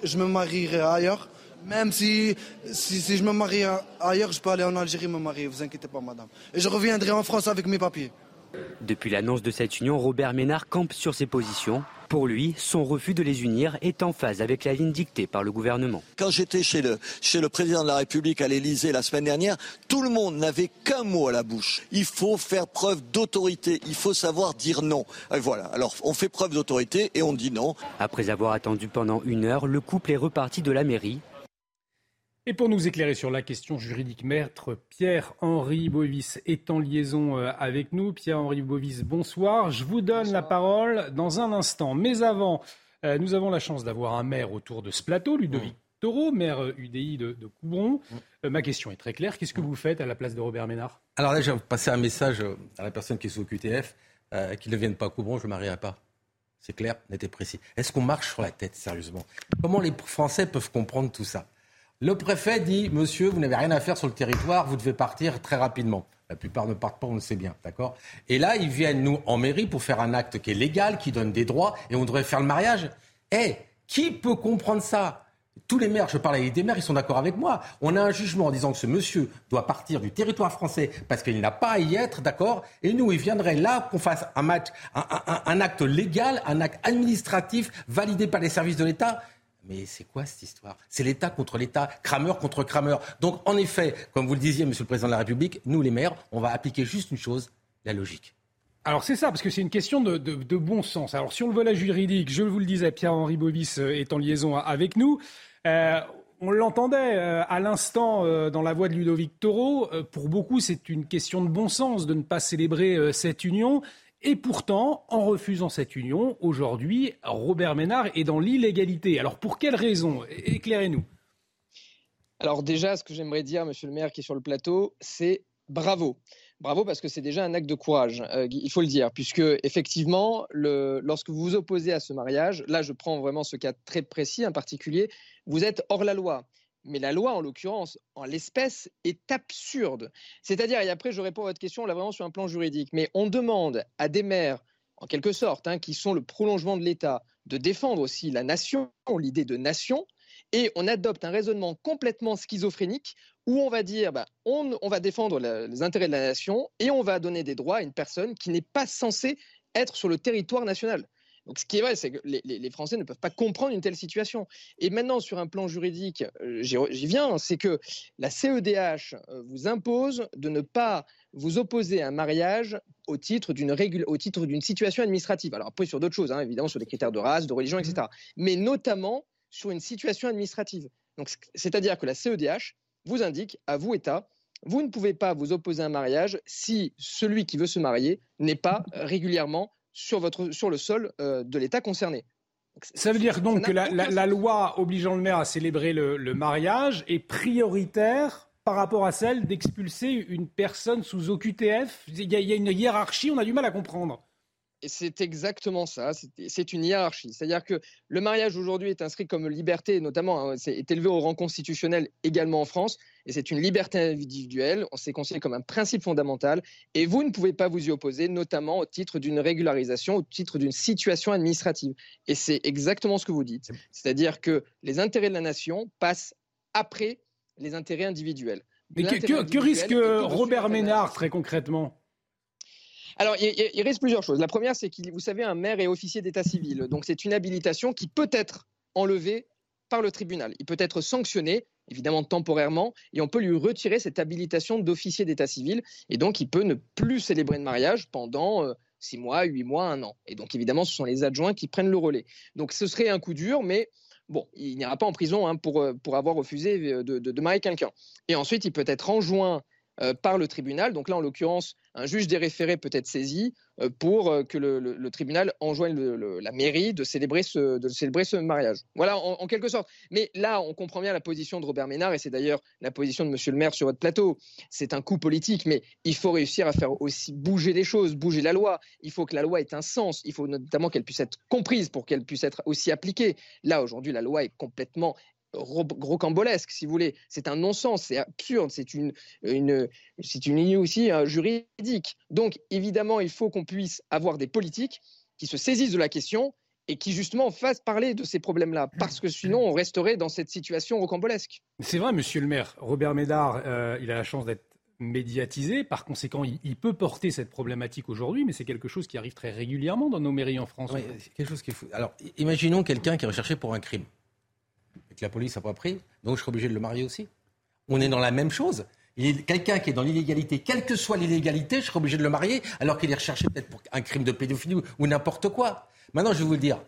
je me marierai ailleurs, même si, si, je me marie ailleurs, je peux aller en Algérie me marier, vous inquiétez pas madame. Et je reviendrai en France avec mes papiers. Depuis l'annonce de cette union, Robert Ménard campe sur ses positions Pour lui, son refus de les unir est en phase avec la ligne dictée par le gouvernement. Quand j'étais chez le, chez le président de la République à l'Élysée la semaine dernière, tout le monde n'avait qu'un mot à la bouche. Il faut faire preuve d'autorité, il faut savoir dire non. Et voilà, alors on fait preuve d'autorité et on dit non. Après avoir attendu pendant une heure, le couple est reparti de la mairie et pour nous éclairer sur la question juridique, maître Pierre-Henri Bovis est en liaison euh, avec nous. Pierre-Henri Bovis, bonsoir. Je vous donne la parole dans un instant. Mais avant, euh, nous avons la chance d'avoir un maire autour de ce plateau, Ludovic Taureau, maire UDI de, de Coubron. Euh, ma question est très claire. Qu'est-ce que vous fais à la place de Robert Ménard? Alors là, j'ai passé un message à la personne qui est sous QTF, qu'il ne vienne pas à Coubron, je ne marierai pas. C'est clair, net et précis. Est-ce qu'on marche sur la tête, sérieusement? Comment les Français peuvent comprendre tout ça? Le préfet dit Monsieur, vous n'avez rien à faire sur le territoire, vous devez partir très rapidement. La plupart ne partent pas, on le sait bien, d'accord? Et là, ils viennent, nous, en mairie, pour faire un acte qui est légal, qui donne des droits, et on devrait faire le mariage. Eh, qui peut comprendre ça? Tous les maires, je parle avec des maires, ils sont d'accord avec moi. On a un jugement en disant que ce monsieur doit partir du territoire français parce qu'il n'a pas à y être, d'accord? Et nous, il viendrait là qu'on fasse un, match, un acte légal, un acte administratif validé par les services de l'État. Mais c'est quoi cette histoire? C'est l'État contre l'État, crameur contre crameur. Donc en effet, comme vous le disiez, Monsieur le Président de la République, nous les maires, on va appliquer juste une chose, la logique. Alors c'est ça, parce que c'est une question de, bon sens. Alors sur le volet juridique, je vous le disais, Pierre-Henri Bovis euh, est en liaison avec nous. Euh, on l'entendait euh, à l'instant dans la voix de Ludovic Taureau. pour beaucoup, c'est une question de bon sens de ne pas célébrer cette union. Et pourtant, en refusant cette union, aujourd'hui, Robert Ménard est dans l'illégalité. Alors pour quelles raisons Éclairez-nous. Alors déjà, ce que j'aimerais dire, monsieur le maire qui est sur le plateau, c'est bravo. Bravo parce que c'est déjà un acte de courage, euh, il faut le dire, puisque effectivement, lorsque vous vous opposez à ce mariage, là je prends vraiment ce cas très précis, en particulier, vous êtes hors la loi. Mais la loi, en l'occurrence, en l'espèce, est absurde. C'est-à-dire, et après je réponds à votre question, là vraiment sur un plan juridique, mais on demande à des maires, en quelque sorte, hein, qui sont le prolongement de l'État, de défendre aussi la nation, l'idée de nation, et on adopte un raisonnement complètement schizophrénique où on va dire bah, on, va défendre les intérêts de la nation et on va donner des droits à une personne qui n'est pas censée être sur le territoire national. Donc, ce qui est vrai, c'est que les, Français ne peuvent pas comprendre une telle situation. Et maintenant, sur un plan juridique, euh, j'y viens, c'est que la CEDH euh, vous impose de ne pas vous opposer à un mariage au titre d'une au titre d'une situation administrative. Alors après, sur d'autres choses, hein, évidemment, sur des critères de race, de religion, etc. Mmh. Mais notamment sur une situation administrative. Donc, c'est-à-dire que la CEDH vous indique, à vous État, vous ne pouvez pas vous opposer à un mariage si celui qui veut se marier n'est pas régulièrement sur, votre, sur le sol euh, de l'État concerné. Ça veut dire donc que la, loi obligeant le maire à célébrer le, mariage est prioritaire par rapport à celle d'expulser une personne sous OQTF il y, a, une hiérarchie, on a du mal à comprendre c'est exactement ça, c'est une hiérarchie. C'est-à-dire que le mariage aujourd'hui est inscrit comme liberté, notamment hein, est élevé au rang constitutionnel également en France, et c'est une liberté individuelle, on s'est considéré comme un principe fondamental, et vous ne pouvez pas vous y opposer, notamment au titre d'une régularisation, au titre d'une situation administrative. Et c'est exactement ce que vous dites. C'est-à-dire que les intérêts de la nation passent après les intérêts individuels. Mais que risque Robert Ménard très concrètement? Alors, il, reste plusieurs choses. La première, c'est que vous savez, un maire est officier d'état civil. Donc, c'est une habilitation qui peut être enlevée par le tribunal. Il peut être sanctionné, évidemment temporairement, et on peut lui retirer cette habilitation d'officier d'état civil. Et donc, il peut ne plus célébrer de mariage pendant euh, six mois, huit mois, un an. Et donc, évidemment, ce sont les adjoints qui prennent le relais. Donc, ce serait un coup dur, mais bon, il n'ira pas en prison hein, pour, euh, pour avoir refusé de, de, de marier quelqu'un. Et ensuite, il peut être enjoint euh, par le tribunal. Donc là, en l'occurrence, un juge des référés peut être saisi euh, pour euh, que le, tribunal enjoigne la mairie de célébrer ce, de célébrer ce mariage. Voilà, en, quelque sorte. Mais là, on comprend bien la position de Robert Ménard, et c'est d'ailleurs la position de Monsieur le maire sur votre plateau. C'est un coup politique, mais il faut réussir à faire aussi bouger les choses, bouger la loi. Il faut que la loi ait un sens. Il faut notamment qu'elle puisse être comprise pour qu'elle puisse être aussi appliquée. Là, aujourd'hui, la loi est complètement rocambolesque, si vous voulez. C'est un non-sens, c'est absurde, c'est une, une, c'est une ligne aussi euh, juridique. Donc, évidemment, il faut qu'on puisse avoir des politiques qui se saisissent de la question et qui justement fassent parler de ces problèmes-là, parce que sinon on resterait dans cette situation rocambolesque. C'est vrai, monsieur le maire. Robert Médard, euh, il a la chance d'être médiatisé. Par conséquent, il, peut porter cette problématique aujourd'hui, mais c'est quelque chose qui arrive très régulièrement dans nos mairies en France. quelque chose qui est fou. Alors, imaginons quelqu'un qui est recherché pour un crime et que la police n'a pas pris, donc je serai obligé de le marier aussi. On est dans la même chose. Quelqu'un qui est dans l'illégalité, quelle que soit l'illégalité, je serai obligé de le marier alors qu'il est recherché peut-être pour un crime de pédophilie ou, n'importe quoi. Maintenant, je vais vous le dire,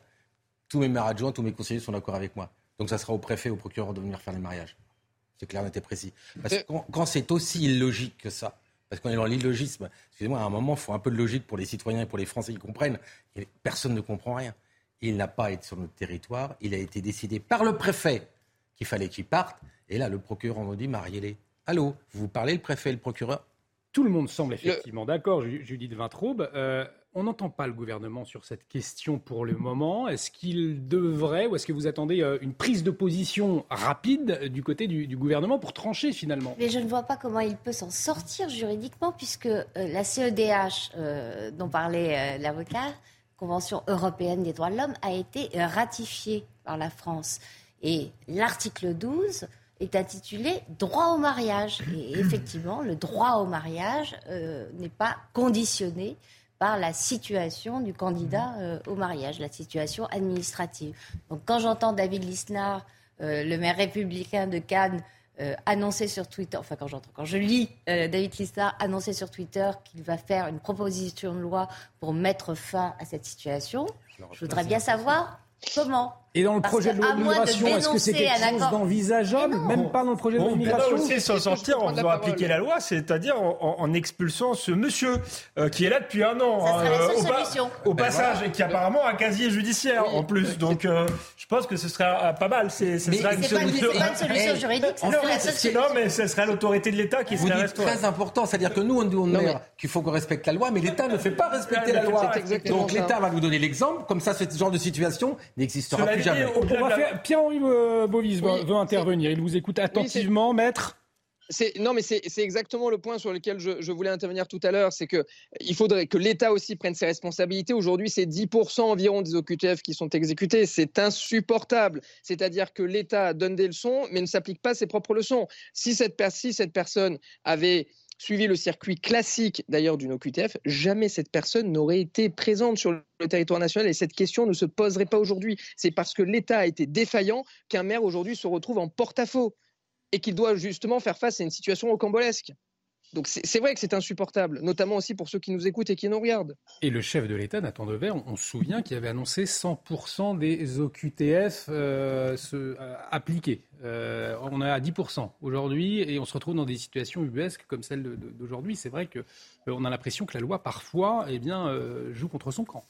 tous mes maires adjoints, tous mes conseillers sont d'accord avec moi. Donc ça sera au préfet, au procureur de venir faire les mariages. C'est clair, net et précis. Parce que quand, c'est aussi illogique que ça, parce qu'on est dans l'illogisme, excusez-moi, à un moment, il faut un peu de logique pour les citoyens et pour les Français qui comprennent. Personne ne comprend rien. Il n'a pas été sur notre territoire. Il a été décidé par le préfet qu'il fallait qu'il parte. Et là, le procureur en dit mariez-les. Allô, vous parlez le préfet et le procureur? Tout le monde semble effectivement d'accord, Judith Vintraube. Euh, on n'entend pas le gouvernement sur cette question pour le moment. Est-ce qu'il devrait, ou est-ce que vous attendez euh, une prise de position rapide du côté du, gouvernement pour trancher finalement? Mais je ne vois pas comment il peut s'en sortir juridiquement, puisque euh, la CEDH, dont parlait l'avocat, Convention européenne des droits de l'homme, a été ratifiée par la France. Et l'article 12 est intitulé Droit au mariage. Et effectivement, le droit au mariage euh, n'est pas conditionné par la situation du candidat euh, au mariage, la situation administrative. Donc quand j'entends David Lisnard, euh, le maire républicain de Cannes, annoncer sur Twitter, enfin quand j'entends, quand je lis David Lisnard annoncer sur Twitter qu'il va faire une proposition de loi pour mettre fin à cette situation, je voudrais bien savoir comment et dans le projet de loi d'immigration, est-ce que c'est quelque chose d'envisageable Même pas dans le projet de loi d'immigration On peut aussi s'en sortir en faisant appliquer la loi, c'est-à-dire en, expulsant ce monsieur euh, qui est là depuis un an. Ça euh, au, au, ben passage, et qui apparemment a un casier judiciaire en plus. Donc euh, je pense que ce serait pas mal. Ce serait une solution. Pas une solution juridique, non, mais ce serait l'autorité de l'État qui serait très important. C'est-à-dire que nous, on dit qu'il faut qu'on respecte la loi, mais l'État ne fait pas respecter la loi. Donc l'État va nous donner l'exemple. Comme ça, ce genre de situation n'existera plus Pierre-Henri Bovis veut, intervenir. Il vous écoute attentivement, maître. Non, mais c'est exactement le point sur lequel je, voulais intervenir tout à l'heure. C'est qu'il faudrait que l'État aussi prenne ses responsabilités. Aujourd'hui, c'est 10% environ des OQTF qui sont exécutés. C'est insupportable. C'est-à-dire que l'État donne des leçons, mais ne s'applique pas ses propres leçons. Si cette, si cette personne avait suivi le circuit classique d'ailleurs d'une OQTF, jamais cette personne n'aurait été présente sur le territoire national et cette question ne se poserait pas aujourd'hui. C'est parce que l'État a été défaillant qu'un maire aujourd'hui se retrouve en porte-à-faux et qu'il doit justement faire face à une situation rocambolesque. Donc c'est vrai que c'est insupportable, notamment aussi pour ceux qui nous écoutent et qui nous regardent. Et le chef de l'État, Nathan Dever, on, se souvient qu'il avait annoncé 100% des OQTF euh, se, euh, appliqués. Euh, on est à 10% aujourd'hui et on se retrouve dans des situations ubuesques comme celle d'aujourd'hui. C'est vrai qu'on a l'impression que la loi, parfois, eh bien, joue contre son camp.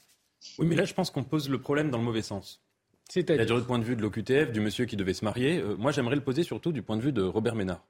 Oui, mais là, je pense qu'on pose le problème dans le mauvais sens. C'est-à-dire du point de vue de l'OQTF, du monsieur qui devait se marier. moi, j'aimerais le poser surtout du point de vue de Robert Ménard.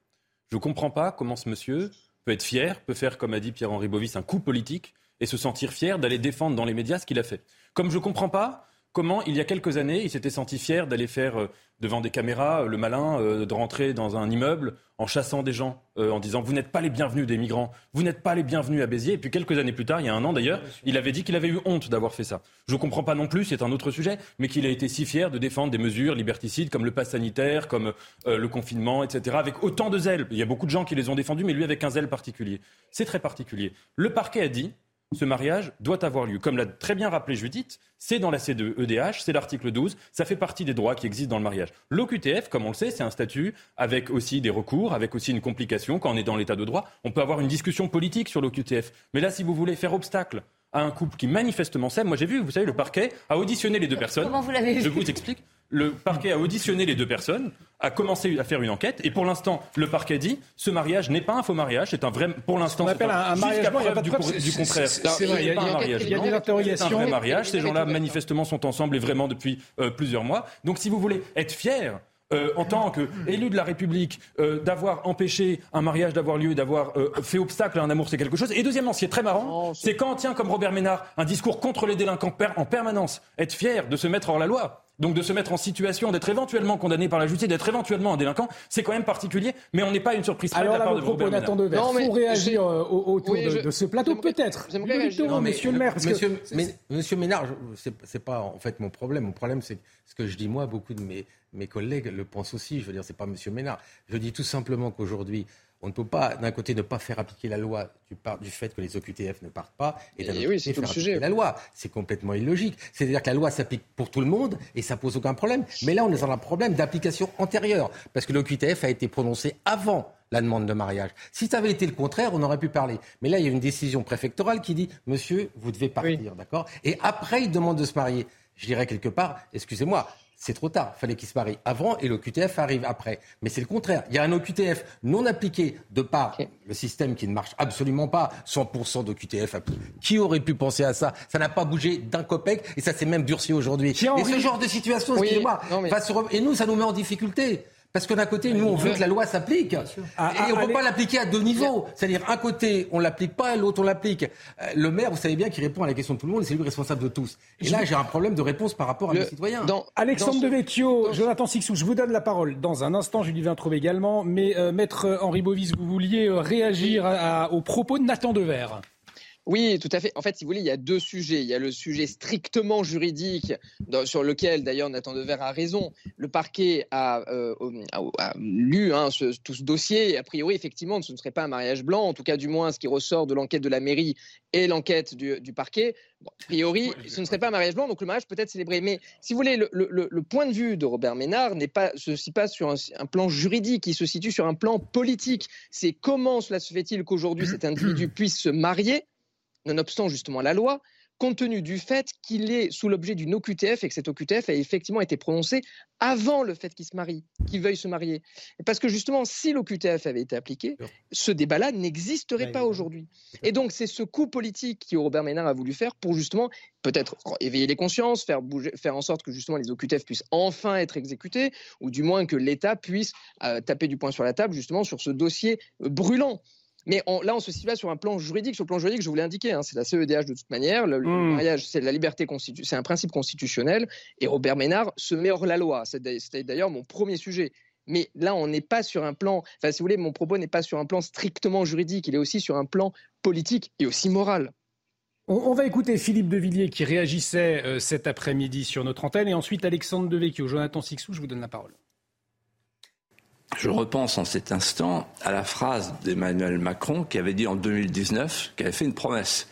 Je ne comprends pas comment ce monsieur peut être fier, peut faire, comme a dit Pierre-Henri Bovis, un coup politique et se sentir fier d'aller défendre dans les médias ce qu'il a fait. Comme je ne comprends pas comment, il y a quelques années, il s'était senti fier d'aller faire euh, devant des caméras euh, le malin, euh, de rentrer dans un immeuble en chassant des gens, en disant vous n'êtes pas les bienvenus des migrants, vous n'êtes pas les bienvenus à Béziers. Et puis quelques années plus tard, il y a un an d'ailleurs, il avait dit qu'il avait eu honte d'avoir fait ça. Je ne comprends pas non plus, c'est un autre sujet, mais qu'il a été si fier de défendre des mesures liberticides comme le pass sanitaire, comme le confinement, etc., avec autant de zèle. Il y a beaucoup de gens qui les ont défendus, mais lui avec un zèle particulier. C'est très particulier. Le parquet a dit ce mariage doit avoir lieu. Comme l'a très bien rappelé Judith, c'est dans la C2EDH, c'est l'article 12, ça fait partie des droits qui existent dans le mariage. L'OQTF, comme on le sait, c'est un statut avec aussi des recours, avec aussi une complication. Quand on est dans l'état de droit, on peut avoir une discussion politique sur l'OQTF. Mais là, si vous voulez faire obstacle à un couple qui manifestement s'aime, moi j'ai vu, vous savez, le parquet a auditionné les deux personnes. Comment vous l'avez vu Je vous explique le parquet a auditionné les deux personnes, a commencé à faire une enquête, et pour l'instant, le parquet dit ce mariage n'est pas un faux mariage, c'est un vrai. Pour l'instant, c'est un, mariage preuve du, du, contraire. C'est vrai, il y, a, il y a des interrogations. C'est un vrai mariage. Ces gens-là, manifestement, sont ensemble et vraiment depuis euh, plusieurs mois. Donc, si vous voulez être fier euh, en tant qu'élu de la République, euh, d'avoir empêché un mariage d'avoir lieu, d'avoir fait obstacle à un amour, c'est quelque chose. Et deuxièmement, ce qui est très marrant, c'est quand on tient comme Robert Ménard un discours contre les délinquants en permanence, être fier de se mettre hors la loi. Donc de se mettre en situation d'être éventuellement condamné par la justice, d'être éventuellement un délinquant, c'est quand même particulier, mais on n'est pas une surprise Alors de la part de Robert Nathan Devers, faut réagir euh, autour de, ce plateau peut-être. Monsieur le maire. monsieur, monsieur Ménard, c'est pas en fait mon problème. Mon problème, c'est ce que je dis moi, beaucoup de mes, mes collègues le pensent aussi. Je veux dire, c'est pas monsieur Ménard. Je dis tout simplement qu'aujourd'hui, On ne peut pas, d'un côté, ne pas faire appliquer la loi du, du fait que les OQTF ne partent pas, et d'un côté, faire appliquer la loi. C'est complètement illogique. C'est-à-dire que la loi s'applique pour tout le monde et ça pose aucun problème. Mais là, on est dans un problème d'application antérieure, parce que l'OQTF a été prononcé avant la demande de mariage. Si ça avait été le contraire, on aurait pu parler. Mais là, il y a une décision préfectorale qui dit Monsieur, vous devez partir, d'accord? Et après, il demande de se marier. Je dirais quelque part, excusez-moi, c'est trop tard. Fallait qu'il se marie avant et l'OQTF arrive après. Mais c'est le contraire. Il y a un OQTF non appliqué de par le système qui ne marche absolument pas. 100% d'OQTF Qui aurait pu penser à ça? Ça n'a pas bougé d'un copec et ça s'est même durci aujourd'hui. Et ce genre de situation, excusez-moi, et nous, ça nous met en difficulté. Parce que d'un côté, nous, on veut que la loi s'applique. Et on ne peut pas l'appliquer à deux niveaux. C'est-à-dire, un côté, on ne l'applique pas, l'autre, on l'applique. Euh, le maire, vous savez bien qu'il répond à la question de tout le monde et c'est lui responsable de tous. Et là, j'ai un problème de réponse par rapport à nos citoyens. Alexandre Devecchio, Jonathan Sixou, je vous donne la parole. Dans un instant, Julie Vintraube également. Mais euh, Maître Henri Bovis, vous vouliez euh, réagir aux propos de Nathan Dever. Oui, tout à fait. En fait, si vous voulez, il y a deux sujets. Il y a le sujet strictement juridique, sur lequel d'ailleurs Nathan Dever a raison. Le parquet a, euh, lu hein, tout ce dossier et a priori, effectivement, ce ne serait pas un mariage blanc. En tout cas, du moins, ce qui ressort de l'enquête de la mairie et l'enquête du, parquet, a priori, ce ne serait pas un mariage blanc, donc le mariage peut être célébré. Mais si vous voulez, le, point de vue de Robert Ménard n'est pas, situe pas sur un, un, plan juridique, il se situe sur un plan politique. C'est comment cela se fait-il qu'aujourd'hui cet individu puisse se marier? Nonobstant justement la loi, compte tenu du fait qu'il est sous l'objet d'une OQTF et que cette OQTF a effectivement été prononcée avant le fait qu'il se marie, qu'il veuille se marier. Parce que justement, si l'OQTF avait été appliquée, ce débat-là n'existerait pas aujourd'hui. Et donc, c'est ce coup politique que Robert Ménard a voulu faire pour justement peut-être éveiller les consciences, faire, bouger, faire en sorte que justement les OQTF puissent enfin être exécutés, ou du moins que l'État puisse euh, taper du poing sur la table justement sur ce dossier brûlant. Mais là, on se situe sur un plan juridique. Sur le plan juridique, je vous l'ai indiqué, hein, c'est la CEDH de toute manière. Le, hmm. mariage, c'est la liberté c'est un principe constitutionnel. Et Robert Ménard se met hors la loi. C'était d'ailleurs mon premier sujet. Mais là, on n'est pas sur un plan. Enfin, si vous voulez, mon propos n'est pas sur un plan strictement juridique. Il est aussi sur un plan politique et aussi moral. On, va écouter Philippe Devilliers qui réagissait euh, cet après-midi sur notre antenne et ensuite Alexandre Devecchio. Jonathan Sixou, je vous donne la parole je repense en cet instant à la phrase d'Emmanuel Macron qui avait dit en 2019, qui avait fait une promesse.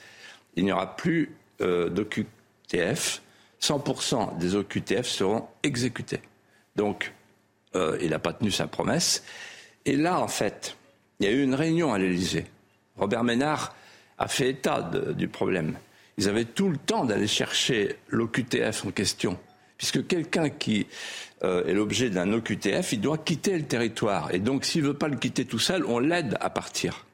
Il n'y aura plus euh, d'OQTF, 100% des OQTF seront exécutés. Donc, euh, il n'a pas tenu sa promesse. Et là, en fait, il y a eu une réunion à l'Élysée. Robert Ménard a fait état du problème. Ils avaient tout le temps d'aller chercher l'OQTF en question puisque quelqu'un qui euh, est l'objet d'un OQTF, il doit quitter le territoire. Et donc, s'il ne veut pas le quitter tout seul, on l'aide à partir.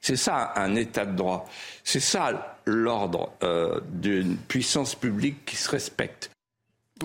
C'est ça un état de droit. C'est ça l'ordre euh, d'une puissance publique qui se respecte.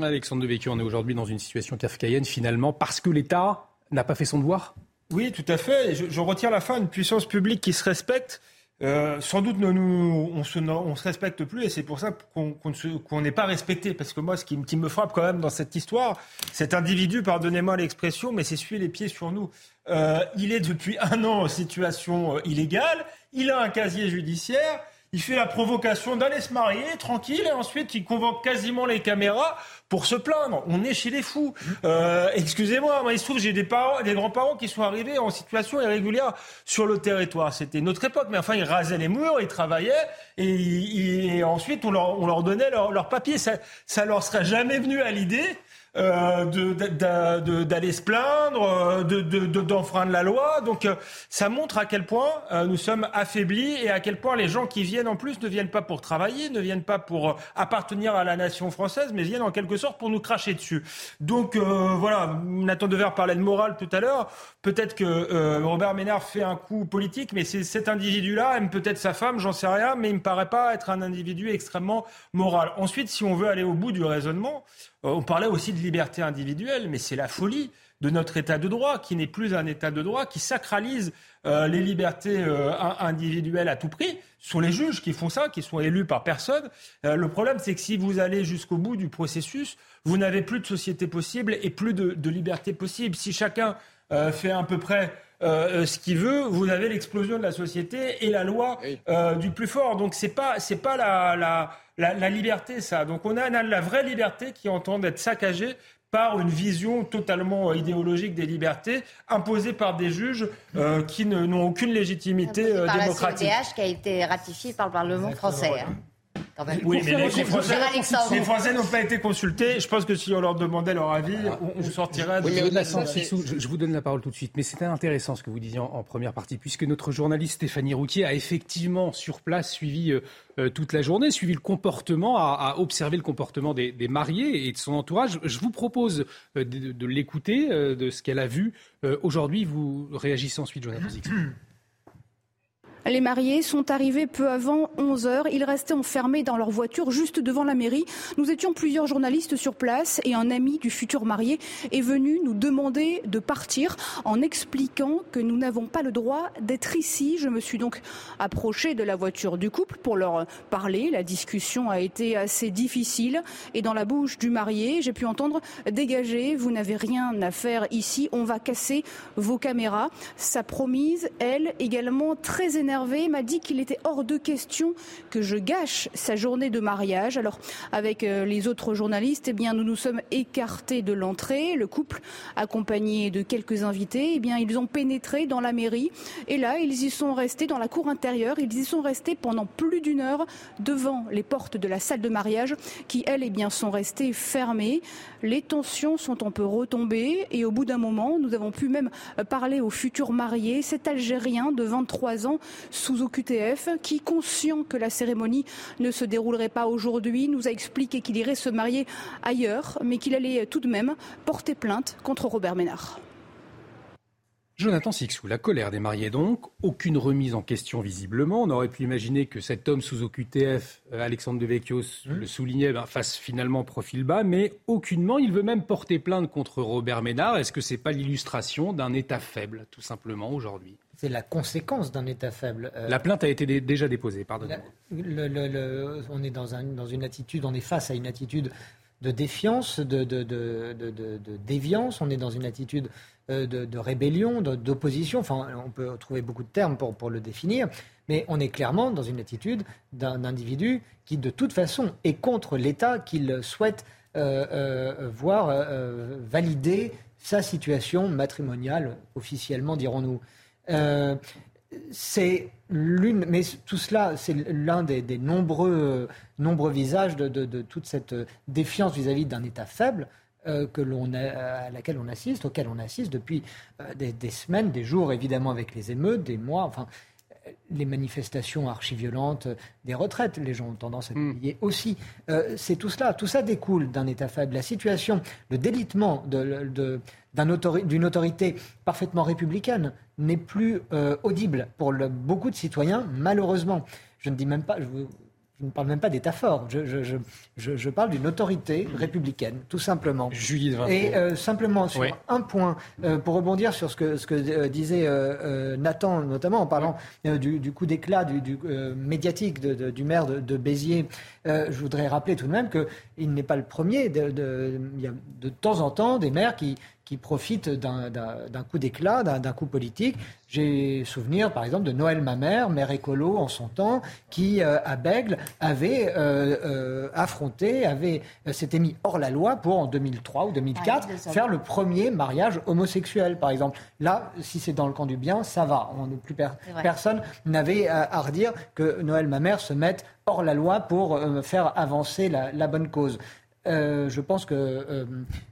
Alexandre Devecchio, on est aujourd'hui dans une situation kafkaïenne finalement parce que l'État n'a pas fait son devoir? Oui, tout à fait. Je, je retiens la fin, une puissance publique qui se respecte. Euh, sans doute, on se, on se respecte plus et c'est pour ça qu'on n'est pas respecté. Parce que moi, ce qui, me frappe quand même dans cette histoire, cet individu, pardonnez-moi l'expression, mais c'est suer les pieds sur nous. Euh, il est depuis un an en situation euh, illégale, il a un casier judiciaire, il fait la provocation d'aller se marier tranquille et ensuite il convoque quasiment les caméras pour se plaindre. On est chez les fous. Euh, excusez-moi, mais il se trouve j'ai des parents, des grands-parents qui sont arrivés en situation irrégulière sur le territoire. C'était notre époque, mais enfin ils rasaient les murs, ils travaillaient et, ensuite on leur, on leur donnait leur, leur papier. Ça, ça leur serait jamais venu à l'idée euh, d'aller se plaindre, euh, d'enfreindre la loi. Donc euh, ça montre à quel point nous sommes affaiblis et à quel point les gens qui viennent en plus ne viennent pas pour travailler, ne viennent pas pour appartenir à la nation française, mais viennent en quelque sorte pour nous cracher dessus. Donc voilà, Nathan Dever parlait de morale tout à l'heure. Peut-être que Robert Ménard fait un coup politique, mais cet individu-là aime peut-être sa femme, j'en sais rien, mais il me paraît pas être un individu extrêmement moral. Ensuite, si on veut aller au bout du raisonnement, euh, on parlait aussi de liberté individuelle, mais c'est la folie de notre État de droit, qui n'est plus un État de droit, qui sacralise euh, les libertés euh, individuelles à tout prix. Ce sont les juges qui font ça, qui sont élus par personne. le problème, c'est que si vous allez jusqu'au bout du processus, vous n'avez plus de société possible et plus de, liberté possible. Si chacun fait à peu près ce qu'il veut, vous avez l'explosion de la société et la loi du plus fort. Donc c'est pas c'est pas la, la la, liberté, ça. Donc on a, la vraie liberté qui entend d'être saccagée par une vision totalement idéologique des libertés imposée par des juges qui n'ont aucune légitimité par démocratique. La CEDH qui a été ratifiée par le Parlement français. Hein. Oui, mais les, Français, n'ont pas été consultés. Je pense que si on leur demandait leur avis, on, sortirait de... Oui, je, vous donne la parole tout de suite. Mais c'était intéressant ce que vous disiez en, première partie, puisque notre journaliste Stéphanie Rouquier a effectivement, sur place, suivi euh, euh, toute la journée, suivi le comportement, a, observé le comportement des, mariés et de son entourage. Je vous propose euh, de, l'écouter, de ce qu'elle a vu. Aujourd'hui, vous réagissez ensuite, Jonathan Zix. Les mariés sont arrivés peu avant 11 heures. Ils restaient enfermés dans leur voiture juste devant la mairie. Nous étions plusieurs journalistes sur place et un ami du futur marié est venu nous demander de partir en expliquant que nous n'avons pas le droit d'être ici. Je me suis donc approchée de la voiture du couple pour leur parler. La discussion a été assez difficile et dans la bouche du marié, j'ai pu entendre dégager, vous n'avez rien à faire ici, on va casser vos caméras. Sa promise, elle, également très énervée m'a dit qu'il était hors de question que je gâche sa journée de mariage. Alors, avec euh, les autres journalistes, eh bien, nous nous sommes écartés de l'entrée. Le couple, accompagné de quelques invités, eh bien, ils ont pénétré dans la mairie. Et là, ils y sont restés dans la cour intérieure. Ils y sont restés pendant plus d'une heure devant les portes de la salle de mariage qui, elles, eh bien, sont restées fermées. Les tensions sont un peu retombées et au bout d'un moment, nous avons pu même parler au futur marié, cet Algérien de 23 ans, sous OQTF, qui, conscient que la cérémonie ne se déroulerait pas aujourd'hui, nous a expliqué qu'il irait se marier ailleurs, mais qu'il allait tout de même porter plainte contre Robert Ménard. Jonathan Sixou, la colère des mariés donc, aucune remise en question visiblement. On aurait pu imaginer que cet homme sous OQTF, euh, Alexandre Devecchio mmh. le soulignait, ben, fasse finalement profil bas, mais aucunement. Il veut même porter plainte contre Robert Ménard. Est-ce que ce n'est pas l'illustration d'un État faible, tout simplement, aujourd'hui? C'est la conséquence d'un État faible. Euh, la plainte a été déjà déposée, pardon. on est dans, dans, une attitude, on est face à une attitude de défiance, de, de, déviance, on est dans une attitude euh, de, rébellion, d'opposition, enfin on peut trouver beaucoup de termes pour, pour le définir, mais on est clairement dans une attitude d'un individu qui de toute façon est contre l'État qu'il souhaite euh, voir valider sa situation matrimoniale, officiellement dirons-nous. Euh, c'est l'une, mais tout cela, c'est l'un des, nombreux, nombreux visages de, toute cette défiance vis-à-vis d'un État faible euh, que l'on à laquelle on assiste, auquel on assiste depuis euh, des, des, semaines, des jours, évidemment avec les émeutes, des mois. Enfin, les manifestations archi-violentes des retraites. Les gens ont tendance à hmm. oublier aussi. Euh, c'est tout cela. Tout ça découle d'un État faible. La situation, le délitement d'une autorité parfaitement républicaine n'est plus euh, audible pour beaucoup de citoyens, malheureusement. Je ne dis même pas, je ne parle même pas d'État fort, je, je, je, parle d'une autorité républicaine, tout simplement. Juillet Et euh, simplement sur un point, euh, pour rebondir sur ce que, ce que euh, disait Nathan, notamment en parlant du, coup d'éclat du, médiatique du maire de, Béziers, je voudrais rappeler tout de même qu'il n'est pas le premier. De, il y a de temps en temps des maires qui, qui profitent d'un coup d'éclat, d'un coup politique. J'ai souvenir, par exemple, de Noël Mamère, maire écolo en son temps, qui, euh, à Bègle, avait euh, euh, affronté, avait, s'était mis hors la loi pour, en 2003 ou 2004, ah, faire le premier mariage homosexuel, par exemple. Là, si c'est dans le camp du bien, ça va. On, plus personne n'avait à, redire que Noël Mamère se mette hors la loi pour faire avancer la, la bonne cause. Euh, je pense que euh,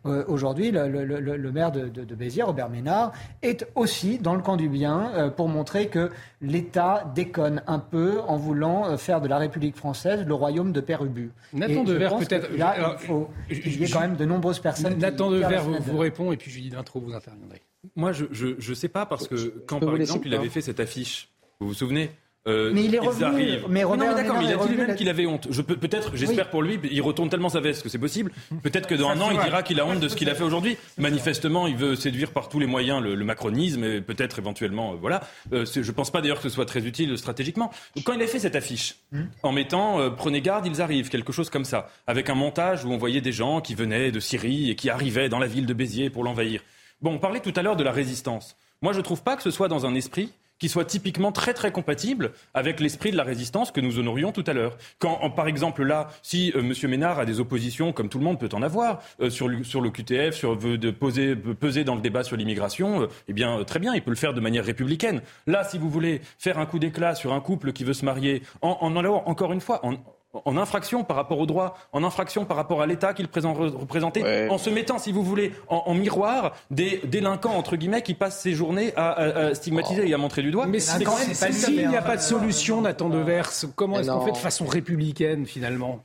euh, aujourd'hui, le, maire de, Béziers, Robert Ménard, est aussi dans le camp du bien pour montrer que l'État déconne un peu en voulant faire de la République française le royaume de Père Ubu. Nathan Devers, peut-être. Là, il faut qu'il y ait quand même de nombreuses personnes. Nathan Devers vous, vous, répond et puis Julie D'Intro, vous interviendrez. Moi, je ne sais pas parce que quand, par exemple, il avait fait cette affiche, vous vous souvenez? Euh, mais il est revenu. Mais Robert mais d'accord, mais il a dit lui-même qu'il avait honte. Je peux peut-être, j'espère pour lui, il retourne tellement sa veste que c'est possible. Peut-être que dans un an, il dira qu'il a honte de ce qu'il a fait aujourd'hui. Manifestement, il veut séduire par tous les moyens le, macronisme et peut-être éventuellement, euh, voilà. Euh, je pense pas d'ailleurs que ce soit très utile stratégiquement. Quand il a fait cette affiche, hmm. en mettant prenez garde, ils arrivent, quelque chose comme ça, avec un montage où on voyait des gens qui venaient de Syrie et qui arrivaient dans la ville de Béziers pour l'envahir. Bon, on parlait tout à l'heure de la résistance. Moi, je trouve pas que ce soit dans un esprit qui soit typiquement très très compatible avec l'esprit de la résistance que nous honorions tout à l'heure. Quand, par exemple, là, si euh, M. Ménard a des oppositions, comme tout le monde peut en avoir, euh, sur, sur le QTF, sur, veut de poser, peser dans le débat sur l'immigration, euh, eh bien, très bien, il peut le faire de manière républicaine. Là, si vous voulez faire un coup d'éclat sur un couple qui veut se marier, en, en allant, encore une fois, en, en infraction par rapport au droit, en infraction par rapport à l'État qu'il représentait, en se mettant, si vous voulez, en, miroir des délinquants, entre guillemets, qui passent ses journées à, stigmatiser et à montrer du doigt. Mais s'il n'y a pas de solution, Nathan Devers, comment est-ce qu'on fait de façon républicaine, finalement?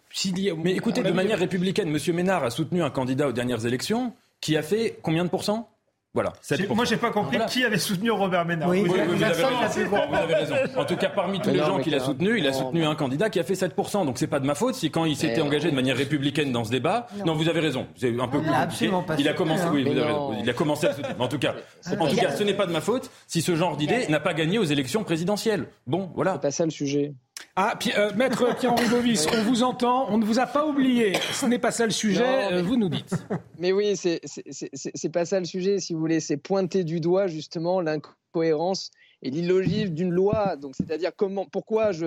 Mais écoutez, de manière républicaine, M. Ménard a soutenu un candidat aux dernières élections qui a fait combien de pourcents? Voilà. Moi, j'ai pas compris qui avait soutenu Robert Ménard. Oui, vous, avez raison. En tout cas, parmi tous les gens qu'il a soutenu, il a soutenu un candidat qui a fait 7%. Donc, c'est pas de ma faute si quand il s'était engagé de manière républicaine dans ce débat. Non, vous avez raison. C'est un peu compliqué. Il a commencé, oui, vous avez raison. Il a commencé à soutenir. En tout cas, en tout cas, ce n'est pas de ma faute si ce genre d'idée n'a pas gagné aux élections présidentielles. Bon, voilà. C'est pas ça le sujet. Ah, euh, maître Pierre-Henri Bovis, on vous entend, on ne vous a pas oublié. Ce n'est pas ça le sujet, euh, vous nous dites. Mais oui, c'est pas ça le sujet, si vous voulez. C'est pointer du doigt justement l'incohérence et l'illogisme d'une loi. Donc, c'est-à-dire comment, pourquoi je,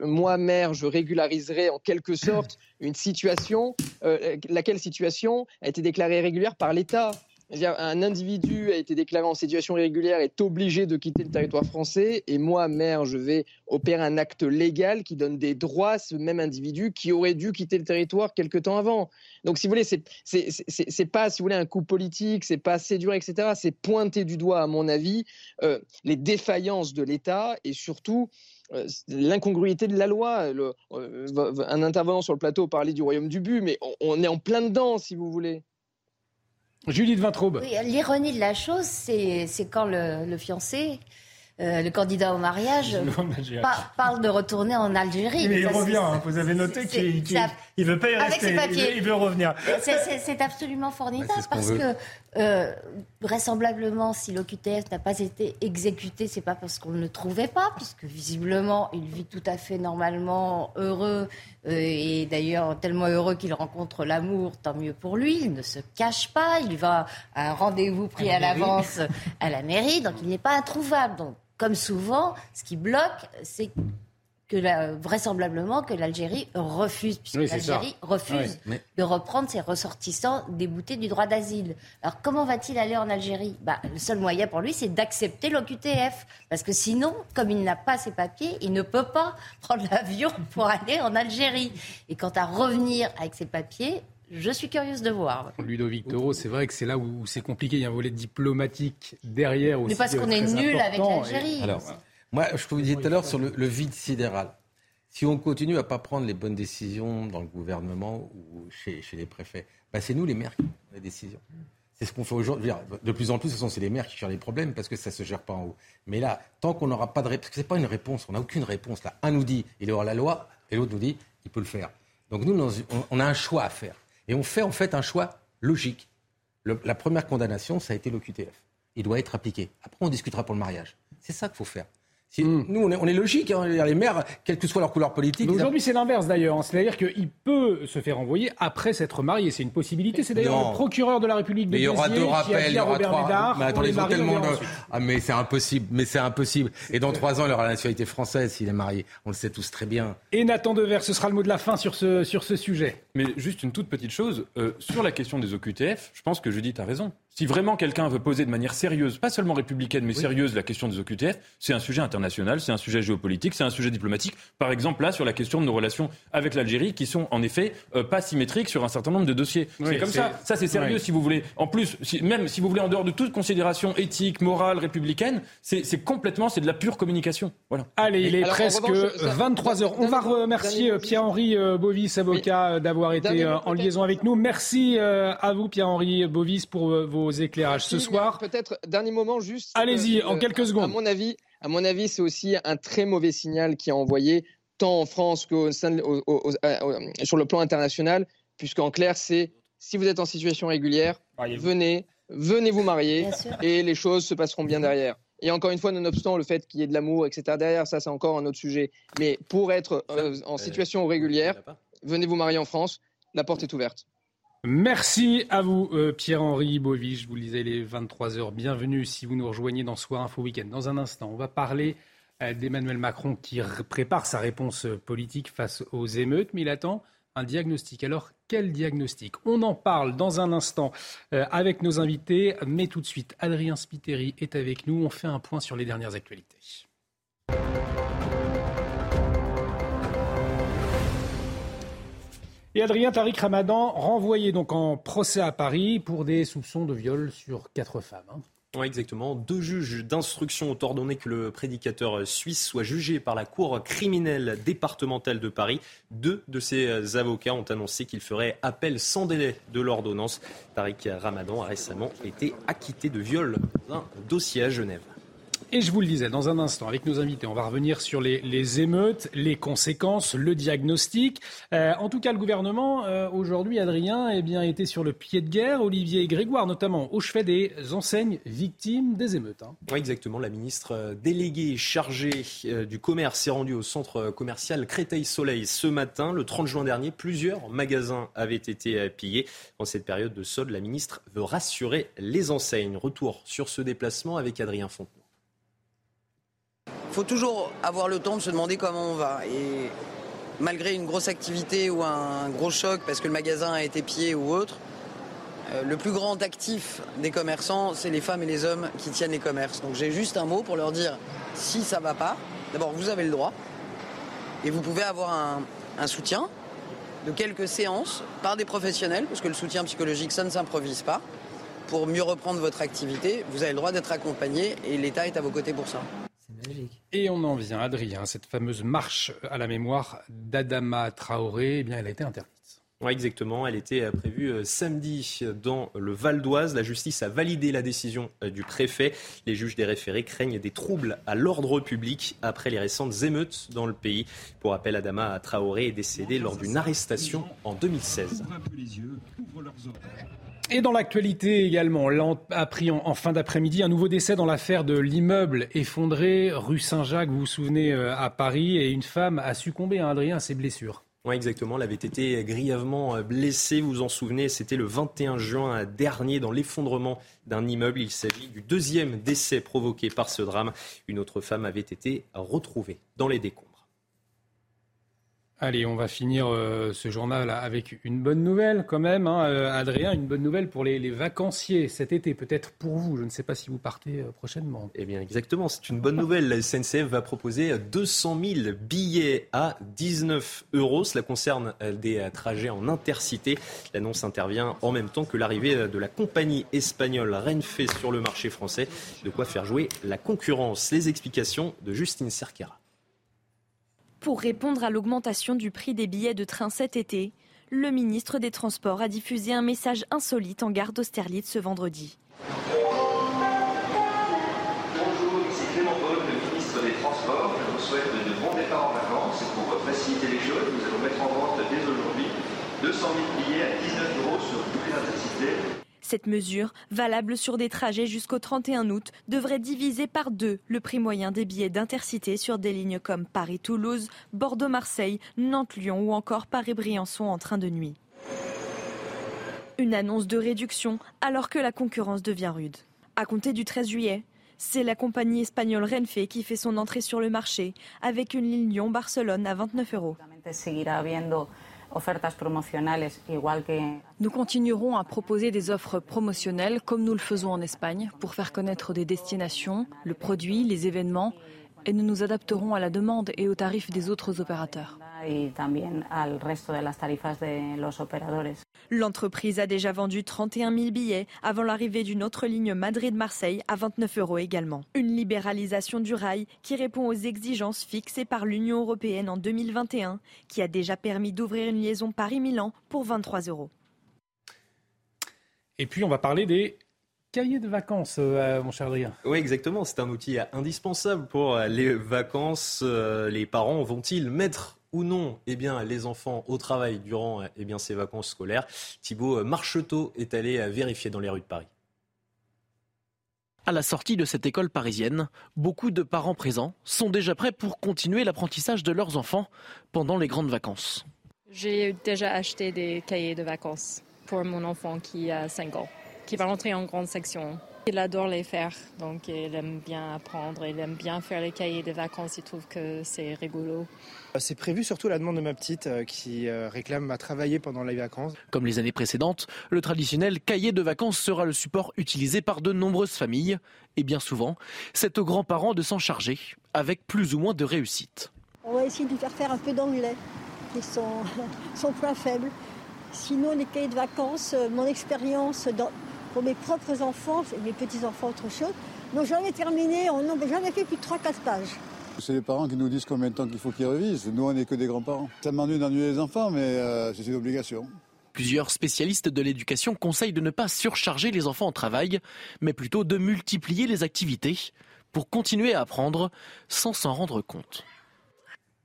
moi, maire, je régulariserai en quelque sorte une situation, euh, laquelle situation a été déclarée régulière par l'État? Un individu a été déclaré en situation irrégulière, est obligé de quitter le territoire français, et moi, maire, je vais opérer un acte légal qui donne des droits à ce même individu qui aurait dû quitter le territoire quelque temps avant. Donc, si vous voulez, c'est pas, si vous voulez, un coup politique, c'est pas séduire, etc. C'est pointer du doigt, à mon avis, euh, les défaillances de l'État et surtout euh, l'incongruité de la loi. Euh, un intervenant sur le plateau parlait du royaume du but, mais on, est en plein dedans, si vous voulez. Judith Vintraube. L'ironie de la chose, c'est quand le, fiancé euh, le candidat au mariage parle de retourner en Algérie. Mais il revient, hein, vous avez noté qu'il ne veut pas y rester, il veut, revenir. C'est absolument formidable parce que euh, vraisemblablement, si l'OQTF n'a pas été exécuté, c'est pas parce qu'on ne le trouvait pas, puisque visiblement, il vit tout à fait normalement, heureux, euh, et d'ailleurs tellement heureux qu'il rencontre l'amour, tant mieux pour lui. Il ne se cache pas, il va à un rendez-vous pris à, l'avance à la mairie, donc il n'est pas introuvable. Donc, comme souvent, ce qui bloque, c'est que vraisemblablement que l'Algérie refuse, puisque l'Algérie refuse de reprendre ses ressortissants déboutés du droit d'asile. Alors comment va-t-il aller en Algérie? Bah, Le seul moyen pour lui, c'est d'accepter l'OQTF. Parce que sinon, comme il n'a pas ses papiers, il ne peut pas prendre l'avion pour aller en Algérie. Et quant à revenir avec ses papiers, je suis curieuse de voir. Ludovic Toro, c'est vrai que c'est là où c'est compliqué. Il y a un volet diplomatique derrière aussi. Mais parce qu'on est nul avec l'Algérie. Moi, je vous disais tout à l'heure sur le, vide sidéral. Si on continue à pas prendre les bonnes décisions dans le gouvernement ou chez, les préfets, bah c'est nous les maires qui prenons les décisions. C'est ce qu'on fait aujourd'hui. De plus en plus, ce sont c'est les maires qui gèrent les problèmes parce que ça se gère pas en haut. Mais là, tant qu'on n'aura pas de réponse, c'est pas une réponse, on n'a aucune réponse là. Un nous dit il est hors la loi et l'autre nous dit il peut le faire. Donc nous, on a un choix à faire et on fait en fait un choix logique. la première condamnation, ça a été l'OQTF. Il doit être appliqué. Après, on discutera pour le mariage. C'est ça qu'il faut faire. Hmm. Nous, on est, logique. Hein, les maires, quelle que soit leur couleur politique. Aujourd'hui, c'est l'inverse d'ailleurs. Hein. C'est-à-dire qu'il peut se faire envoyer après s'être marié. C'est une possibilité. C'est d'ailleurs le procureur de la République de Mais il y aura deux rappels, il y aura trois. mais attendez, ils ont tellement de... Ah, mais c'est impossible. Mais c'est impossible. Et dans trois ans, il aura la nationalité française s'il est marié. On le sait tous très bien. Et Nathan Dever, ce sera le mot de la fin sur ce, sur ce sujet. Mais juste une toute petite chose. Euh, sur la question des OQTF, je pense que Judith a raison. Si vraiment quelqu'un veut poser de manière sérieuse, pas seulement républicaine, mais sérieuse, la question des OQTF, c'est un sujet international, c'est un sujet géopolitique, c'est un sujet diplomatique. Par exemple, là, sur la question de nos relations avec l'Algérie, qui sont en effet euh, pas symétriques sur un certain nombre de dossiers. c'est comme ça. Ça, c'est sérieux, si vous voulez. En plus, même si vous voulez, en dehors de toute considération éthique, morale, républicaine, c'est complètement, c'est de la pure communication. Voilà. Allez, il est presque 23 heures. On va remercier euh, Pierre-Henri euh, Bovis, avocat, d'avoir été en liaison avec nous. Merci à vous, Pierre-Henri Bovis, pour vos éclairages ce soir. Peut-être dernier moment juste. Allez-y, en euh, quelques secondes. À mon avis, à mon avis, c'est aussi un très mauvais signal qui est envoyé tant en France qu'au sur le plan international, puisqu'en clair, c'est si vous êtes en situation régulière, venez, venez vous marier et les choses se passeront bien derrière. Et encore une fois, nonobstant le fait qu'il y ait de l'amour, etc., derrière, ça c'est encore un autre sujet. Mais pour être euh, en situation régulière, venez vous marier en France, la porte est ouverte. Merci à vous, euh, Pierre-Henri Bovich. Je vous le disais, les 23h. Bienvenue si vous nous rejoignez dans Soir Info Week-end. Dans un instant, on va parler euh, d'Emmanuel Macron qui prépare sa réponse politique face aux émeutes, mais il attend un diagnostic. Alors, quel diagnostic? On en parle dans un instant euh, avec nos invités, mais tout de suite, Adrien Spiteri est avec nous. On fait un point sur les dernières actualités. Et Adrien Tariq Ramadan renvoyé donc en procès à Paris pour des soupçons de viol sur quatre femmes. Hein. Oui, exactement. Deux juges d'instruction ont ordonné que le prédicateur suisse soit jugé par la Cour criminelle départementale de Paris. Deux de ses avocats ont annoncé qu'ils feraient appel sans délai de l'ordonnance. Tariq Ramadan a récemment été acquitté de viol dans un dossier à Genève. Et je vous le disais, dans un instant, avec nos invités, on va revenir sur les, émeutes, les conséquences, le diagnostic. Euh, en tout cas, le gouvernement, euh, aujourd'hui, Adrien, eh bien, était sur le pied de guerre. Olivier Grégoire, notamment, au chevet des enseignes victimes des émeutes. Hein. Oui, exactement. La ministre euh, déléguée chargée du commerce s'est rendue au centre commercial Créteil-Soleil ce matin. Le 30 juin dernier, plusieurs magasins avaient été pillés. En cette période de solde, la ministre veut rassurer les enseignes. Retour sur ce déplacement avec Adrien Fontenot faut toujours avoir le temps de se demander comment on va. Et malgré une grosse activité ou un gros choc parce que le magasin a été pillé ou autre, euh, le plus grand actif des commerçants, c'est les femmes et les hommes qui tiennent les commerces. Donc j'ai juste un mot pour leur dire si ça va pas, d'abord vous avez le droit et vous pouvez avoir un soutien de quelques séances par des professionnels, parce que le soutien psychologique, ça ne s'improvise pas. Pour mieux reprendre votre activité, vous avez le droit d'être accompagné et l'État est à vos côtés pour ça. Et on en vient, Adrien, cette fameuse marche à la mémoire d'Adama Traoré, eh bien, elle a été interdite. Oui, exactement. Elle était euh, prévue euh, samedi dans le Val d'Oise. La justice a validé la décision euh, du préfet. Les juges des référés craignent des troubles à l'ordre public après les récentes émeutes dans le pays. Pour rappel, Adama Traoré est décédé lors d'une arrestation en 2016. Et dans l'actualité également, on a appris en, fin d'après-midi un nouveau décès dans l'affaire de l'immeuble effondré rue Saint-Jacques, vous vous souvenez, euh, à Paris, et une femme a succombé, à hein, Adrien, à ses blessures. Oui, exactement. Elle avait été grièvement blessée. Vous vous en souvenez, c'était le 21 juin dernier dans l'effondrement d'un immeuble. Il s'agit du deuxième décès provoqué par ce drame. Une autre femme avait été retrouvée dans les décombres. Allez, on va finir euh, ce journal avec une bonne nouvelle quand même. Hein, euh, Adrien, une bonne nouvelle pour les, vacanciers cet été, peut-être pour vous. Je ne sais pas si vous partez euh, prochainement. Eh bien, exactement, c'est une bonne nouvelle. La SNCF va proposer 200 000 billets à 19 euros. Cela concerne des trajets en intercité. L'annonce intervient en même temps que l'arrivée de la compagnie espagnole Renfe sur le marché français. De quoi faire jouer la concurrence. Les explications de Justine Cerquera. Pour répondre à l'augmentation du prix des billets de train cet été, le ministre des Transports a diffusé un message insolite en gare d'Austerlitz ce vendredi. Cette mesure, valable sur des trajets jusqu'au 31 août, devrait diviser par deux le prix moyen des billets d'intercité sur des lignes comme Paris-Toulouse, Bordeaux-Marseille, Nantes-Lyon ou encore Paris-Briançon en train de nuit. Une annonce de réduction alors que la concurrence devient rude. À compter du 13 juillet, c'est la compagnie espagnole Renfe qui fait son entrée sur le marché avec une ligne Lyon-Barcelone à 29 euros. Nous continuerons à proposer des offres promotionnelles comme nous le faisons en Espagne pour faire connaître des destinations, le produit, les événements et nous nous adapterons à la demande et aux tarifs des autres opérateurs. L'entreprise a déjà vendu 31 000 billets avant l'arrivée d'une autre ligne Madrid-Marseille à 29 euros également. Une libéralisation du rail qui répond aux exigences fixées par l'Union européenne en 2021, qui a déjà permis d'ouvrir une liaison Paris-Milan pour 23 euros. Et puis on va parler des cahier de vacances, euh, mon cher Adrien. Oui, exactement. C'est un outil indispensable pour les vacances. Euh, les parents vont-ils mettre ou non eh bien, les enfants au travail durant eh bien, ces vacances scolaires? Thibault Marcheteau est allé vérifier dans les rues de Paris. À la sortie de cette école parisienne, beaucoup de parents présents sont déjà prêts pour continuer l'apprentissage de leurs enfants pendant les grandes vacances. J'ai déjà acheté des cahiers de vacances pour mon enfant qui a 5 ans, qui va rentrer en grande section. Il adore les faire, donc il aime bien apprendre, il aime bien faire les cahiers de vacances, il trouve que c'est rigolo. C'est prévu surtout à la demande de ma petite euh, qui euh, réclame à travailler pendant les vacances. Comme les années précédentes, le traditionnel cahier de vacances sera le support utilisé par de nombreuses familles. Et bien souvent, c'est aux grands-parents de s'en charger, avec plus ou moins de réussite. On va essayer de faire faire un peu d'anglais, qui sont son point faible. Sinon, les cahiers de vacances, euh, mon expérience pour mes propres enfants, mes petits-enfants, autre chose, n'ont jamais terminé, on n'a jamais fait plus de 3-4 pages. C'est les parents qui nous disent combien de temps qu'il faut qu'ils revisent. Nous, on n'est que des grands-parents. Ça m'ennuie d'ennuyer les enfants, mais euh, c'est une obligation. Plusieurs spécialistes de l'éducation conseillent de ne pas surcharger les enfants en travail, mais plutôt de multiplier les activités pour continuer à apprendre sans s'en rendre compte.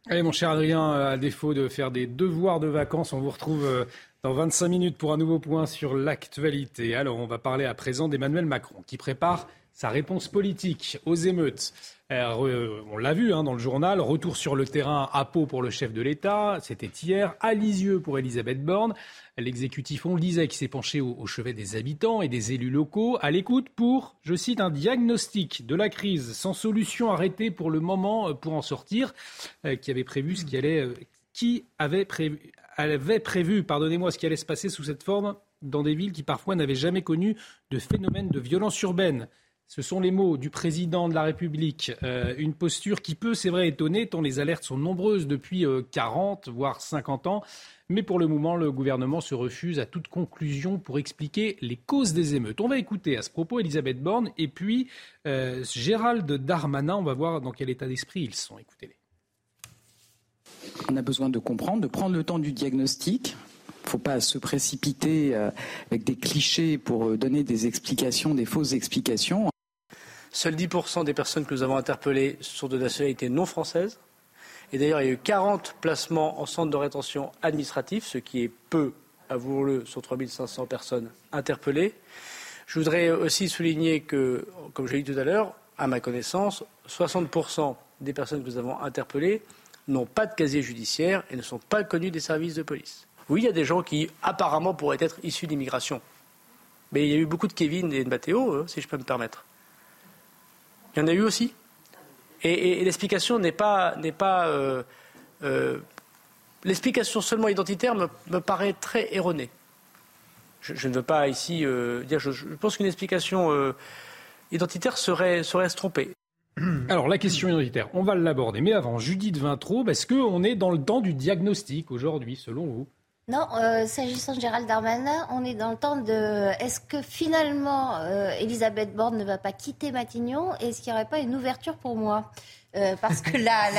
Allez mon cher Adrien, à défaut de faire des devoirs de vacances, on vous retrouve euh, dans 25 minutes pour un nouveau point sur l'actualité. Alors on va parler à présent d'Emmanuel Macron qui prépare sa réponse politique aux émeutes. Euh, on l'a vu hein, dans le journal, retour sur le terrain à Pau pour le chef de l'État, c'était hier, à Lisieux pour Elisabeth Borne. L'exécutif, on le disait, qui s'est penché au, chevet des habitants et des élus locaux, à l'écoute pour, je cite, un diagnostic de la crise sans solution arrêtée pour le moment euh, pour en sortir, euh, qui avait prévu ce qui allait, qui avait prévu, avait prévu, pardonnez-moi, ce qui allait se passer sous cette forme dans des villes qui parfois n'avaient jamais connu de phénomène de violence urbaine. Ce sont les mots du président de la République. Euh, une posture qui peut, c'est vrai, étonner, tant les alertes sont nombreuses depuis 40, euh, voire 50 ans. Mais pour le moment, le gouvernement se refuse à toute conclusion pour expliquer les causes des émeutes. On va écouter à ce propos Elisabeth Borne et puis euh, Gérald Darmanin. On va voir dans quel état d'esprit ils sont. Écoutez-les. On a besoin de comprendre, de prendre le temps du diagnostic, il ne faut pas se précipiter avec des clichés pour donner des explications, des fausses explications. Seuls 10% des personnes que nous avons interpellées sont de nationalité non française. Et d'ailleurs, il y a eu 40 placements en centre de rétention administratif, ce qui est peu, avouons-le, sur 3500 personnes interpellées. Je voudrais aussi souligner que, comme je l'ai dit tout à l'heure, à ma connaissance, 60% des personnes que nous avons interpellées n'ont pas de casier judiciaire et ne sont pas connues des services de police. Oui, il y a des gens qui apparemment pourraient être issus d'immigration. Mais il y a eu beaucoup de Kevin et de Mathéo, hein, si je peux me permettre. Il y en a eu aussi. Et, l'explication n'est pas. N'est pas euh, euh, l'explication seulement identitaire me, paraît très erronée. Je, ne veux pas ici euh, dire. Je, pense qu'une explication identitaire serait, serait se tromper. Alors la question identitaire, on va l'aborder. Mais avant, Judith Vintraud, est-ce qu'on est dans le temps du diagnostic aujourd'hui, selon vous? Non, euh, s'agissant de Gérald Darmanin, on est dans le temps de est-ce que finalement euh, Elisabeth Borne ne va pas quitter Matignon et est-ce qu'il n'y aurait pas une ouverture pour moi? Euh, Parce que la,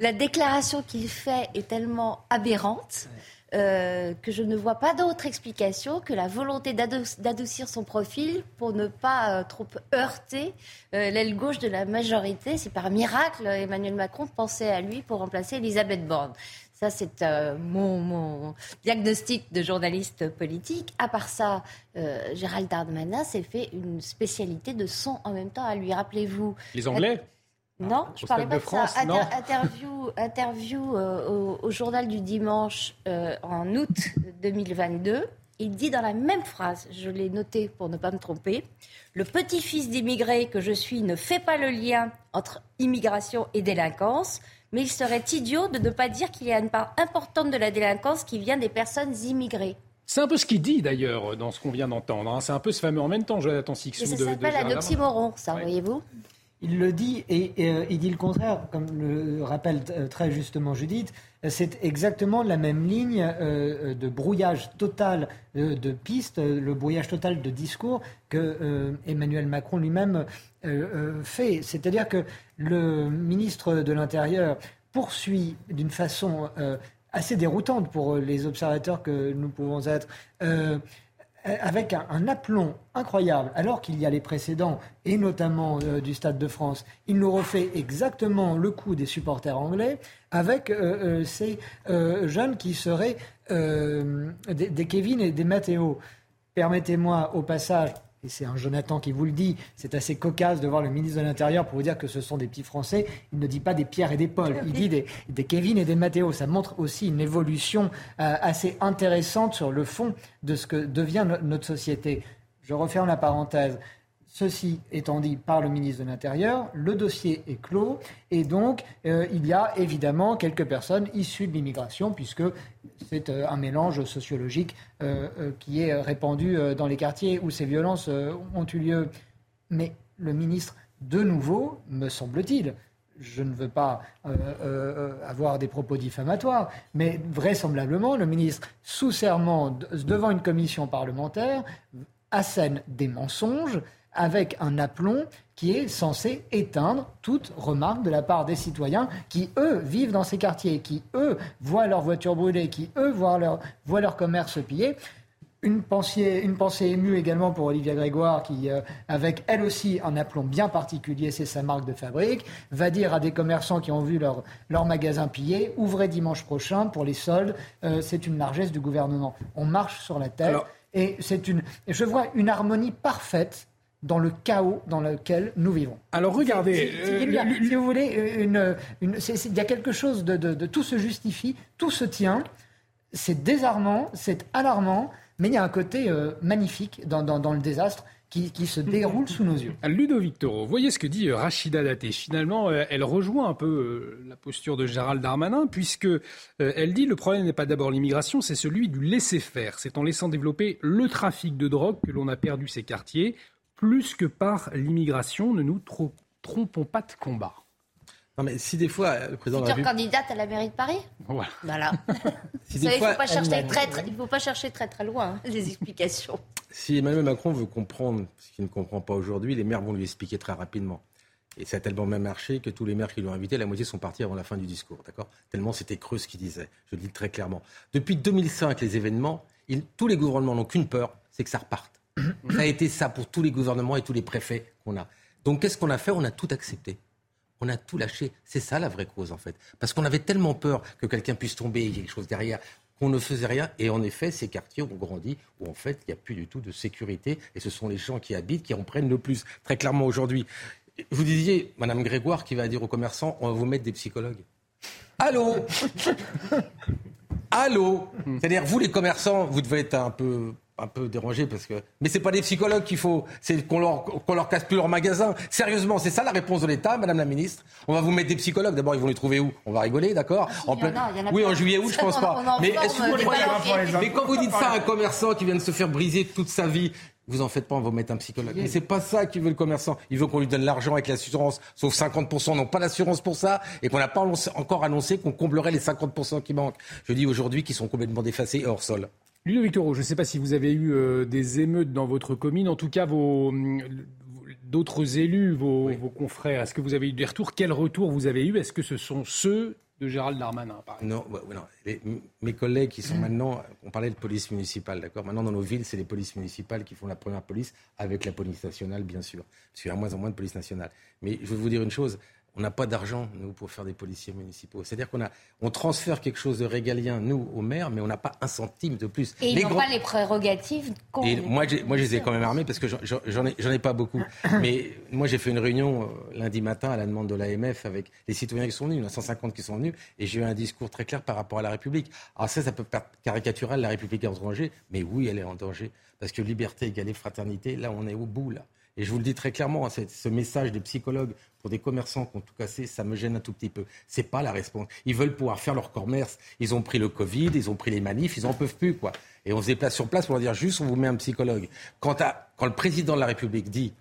la, déclaration qu'il fait est tellement aberrante. Que je ne vois pas d'autre explication que la volonté d'adoucir son profil pour ne pas trop heurter l'aile gauche de la majorité. C'est par miracle Emmanuel Macron pensait à lui pour remplacer Elisabeth Borne. Ça, c'est euh, mon, diagnostic de journaliste politique. À part ça, euh, Gérald Darmanin s'est fait une spécialité de son en même temps à lui. Rappelez-vous. Les Anglais? Non, je parlais pas de, France, ça. interview, interview euh, au, journal du dimanche en août 2022. Il dit dans la même phrase, je l'ai noté pour ne pas me tromper, le petit-fils d'immigrés que je suis ne fait pas le lien entre immigration et délinquance mais il serait idiot de ne pas dire qu'il y a une part importante de la délinquance qui vient des personnes immigrées. C'est un peu ce qu'il dit d'ailleurs dans ce qu'on vient d'entendre. Hein. C'est un peu ce fameux en même temps, Jonathan Sixou. ça s'appelle un oxymoron, ça, voyez-vous il le dit et, euh, il dit le contraire, comme le rappelle euh, très justement Judith. C'est exactement la même ligne euh, de brouillage total de pistes, le brouillage total de discours que Emmanuel Macron lui-même fait. C'est-à-dire que le ministre de l'Intérieur poursuit d'une façon assez déroutante pour les observateurs que nous pouvons être euh, avec un, aplomb incroyable, alors qu'il y a les précédents, et notamment euh, du Stade de France, il nous refait exactement le coup des supporters anglais avec euh, ces jeunes qui seraient des, Kevin et des Matteo. Permettez-moi au passage et c'est un Jonathan qui vous le dit, c'est assez cocasse de voir le ministre de l'Intérieur pour vous dire que ce sont des petits Français. Il ne dit pas des Pierre et des Paul, il dit des, Kevin et des Mathéo. Ça montre aussi une évolution euh, assez intéressante sur le fond de ce que devient notre société. Je referme la parenthèse. Ceci étant dit par le ministre de l'Intérieur, le dossier est clos et donc euh, il y a évidemment quelques personnes issues de l'immigration puisque c'est euh, un mélange sociologique euh, qui est répandu dans les quartiers où ces violences ont eu lieu. Mais le ministre, de nouveau, me semble-t-il, je ne veux pas avoir des propos diffamatoires, mais vraisemblablement, le ministre, sous serment, devant une commission parlementaire, assène des mensonges avec un aplomb qui est censé éteindre toute remarque de la part des citoyens qui, eux, vivent dans ces quartiers, qui, eux, voient leurs voitures brûlées, qui, eux, voient leur, voient leur commerce pillé. Une pensée, une pensée émue également pour Olivia Grégoire, qui, euh, avec elle aussi un aplomb bien particulier, c'est sa marque de fabrique, va dire à des commerçants qui ont vu leur, leur magasin pillé, ouvrez dimanche prochain pour les soldes, euh, c'est une largesse du gouvernement. On marche sur la tête. et c'est une, je vois une harmonie parfaite dans le chaos dans lequel nous vivons. Alors regardez, si vous voulez, une, il y a quelque chose de, tout se justifie, tout se tient. C'est désarmant, c'est alarmant, mais il y a un côté euh, magnifique dans, le désastre. Qui, se déroule sous nos yeux. Ludovic Toro, voyez ce que dit euh, Rachida Date. Finalement, euh, elle rejoint un peu la posture de Gérald Darmanin, puisque elle dit le problème n'est pas d'abord l'immigration, c'est celui du laisser-faire. C'est en laissant développer le trafic de drogue que l'on a perdu ces quartiers plus que par l'immigration. Ne nous trompons pas de combat. Non, mais si des fois le président de la candidate à la mairie de Paris Voilà. il ne faut, pas chercher très, faut pas chercher très très loin hein, les explications. Si Emmanuel Macron veut comprendre ce qu'il ne comprend pas aujourd'hui, les maires vont lui expliquer très rapidement. Et ça a tellement même marché que tous les maires qui l'ont invité, la moitié sont partis avant la fin du discours, d'accord? Tellement c'était creux ce qu'il disait. Je le dis très clairement. Depuis 2005, les événements, tous les gouvernements n'ont qu'une peur, c'est que ça reparte. Ça a été ça pour tous les gouvernements et tous les préfets qu'on a. Donc qu'est-ce qu'on a fait? On a tout accepté. On a tout lâché. C'est ça la vraie cause en fait. Parce qu'on avait tellement peur que quelqu'un puisse tomber, il y a quelque chose derrière, qu'on ne faisait rien. Et en effet, ces quartiers ont grandi où en fait il n'y a plus du tout de sécurité. Et ce sont les gens qui habitent qui en prennent le plus. Très clairement aujourd'hui. Vous disiez, Madame Grégoire, qui va dire aux commerçants, on va vous mettre des psychologues. Allô? Allô? C'est-à-dire, vous les commerçants, vous devez être un peu un peu dérangé parce que. Mais c'est pas des psychologues qu'il faut, c'est qu'on leur, qu'on leur casse plus leur magasin. Sérieusement, c'est ça la réponse de l'État, Madame la Ministre. On va vous mettre des psychologues. D'abord, ils vont les trouver où? On va rigoler, d'accord? En plein... Oui, en juillet août, je pense pas. Mais, mais quand vous dites ça à un commerçant qui vient de se faire briser toute sa vie, vous en faites pas, on va vous mettre un psychologue. Mais c'est pas ça qu'il veut le commerçant. Il veut qu'on lui donne l'argent avec l'assurance, sauf 50% n'ont pas l'assurance pour ça, et qu'on n'a pas encore annoncé qu'on comblerait les 50% qui manquent. Je dis aujourd'hui qu'ils sont complètement défacés et hors sol. Ludovic Toro, je ne sais pas si vous avez eu euh, des émeutes dans votre commune. En tout cas, vos, hum, d'autres élus, vos, confrères, est-ce que vous avez eu des retours? Quels retours vous avez eu? Est-ce que ce sont ceux de Gérald Darmanin, par exemple? Non, non. mes collègues qui sont maintenant, on parlait de police municipale, d'accord? Maintenant, dans nos villes, c'est les polices municipales qui font la première police, avec la police nationale, bien sûr. Parce qu'il y a moins en moins de police nationale. Mais je veux vous dire une chose, on n'a pas d'argent, nous, pour faire des policiers municipaux. C'est-à-dire qu'on a, on transfère quelque chose de régalien, nous, aux maires, mais on n'a pas un centime de plus. Et ils n'ont pas les prérogatives Et moi, moi, je les ai quand même armés parce que j'en ai, ai, pas beaucoup. mais moi, j'ai fait une réunion euh, lundi matin à la demande de l'AMF avec les citoyens qui sont venus. Il y en a 150 qui sont venus. Et j'ai eu un discours très clair par rapport à la République. Alors ça, ça peut paraître caricatural, la République est en danger. Mais oui, elle est en danger. Parce que liberté, égalité, fraternité, là, on est au bout, là. Et je vous le dis très clairement, hein, ce message des psychologues pour des commerçants qui ont tout cassé, ça me gêne un tout petit peu. C'est pas la réponse. Ils veulent pouvoir faire leur commerce. Ils ont pris le Covid, ils ont pris les manifs, ils en peuvent plus, quoi. Et on se déplace sur place pour leur dire juste, on vous met un psychologue. Quand, quand le président de la République dit,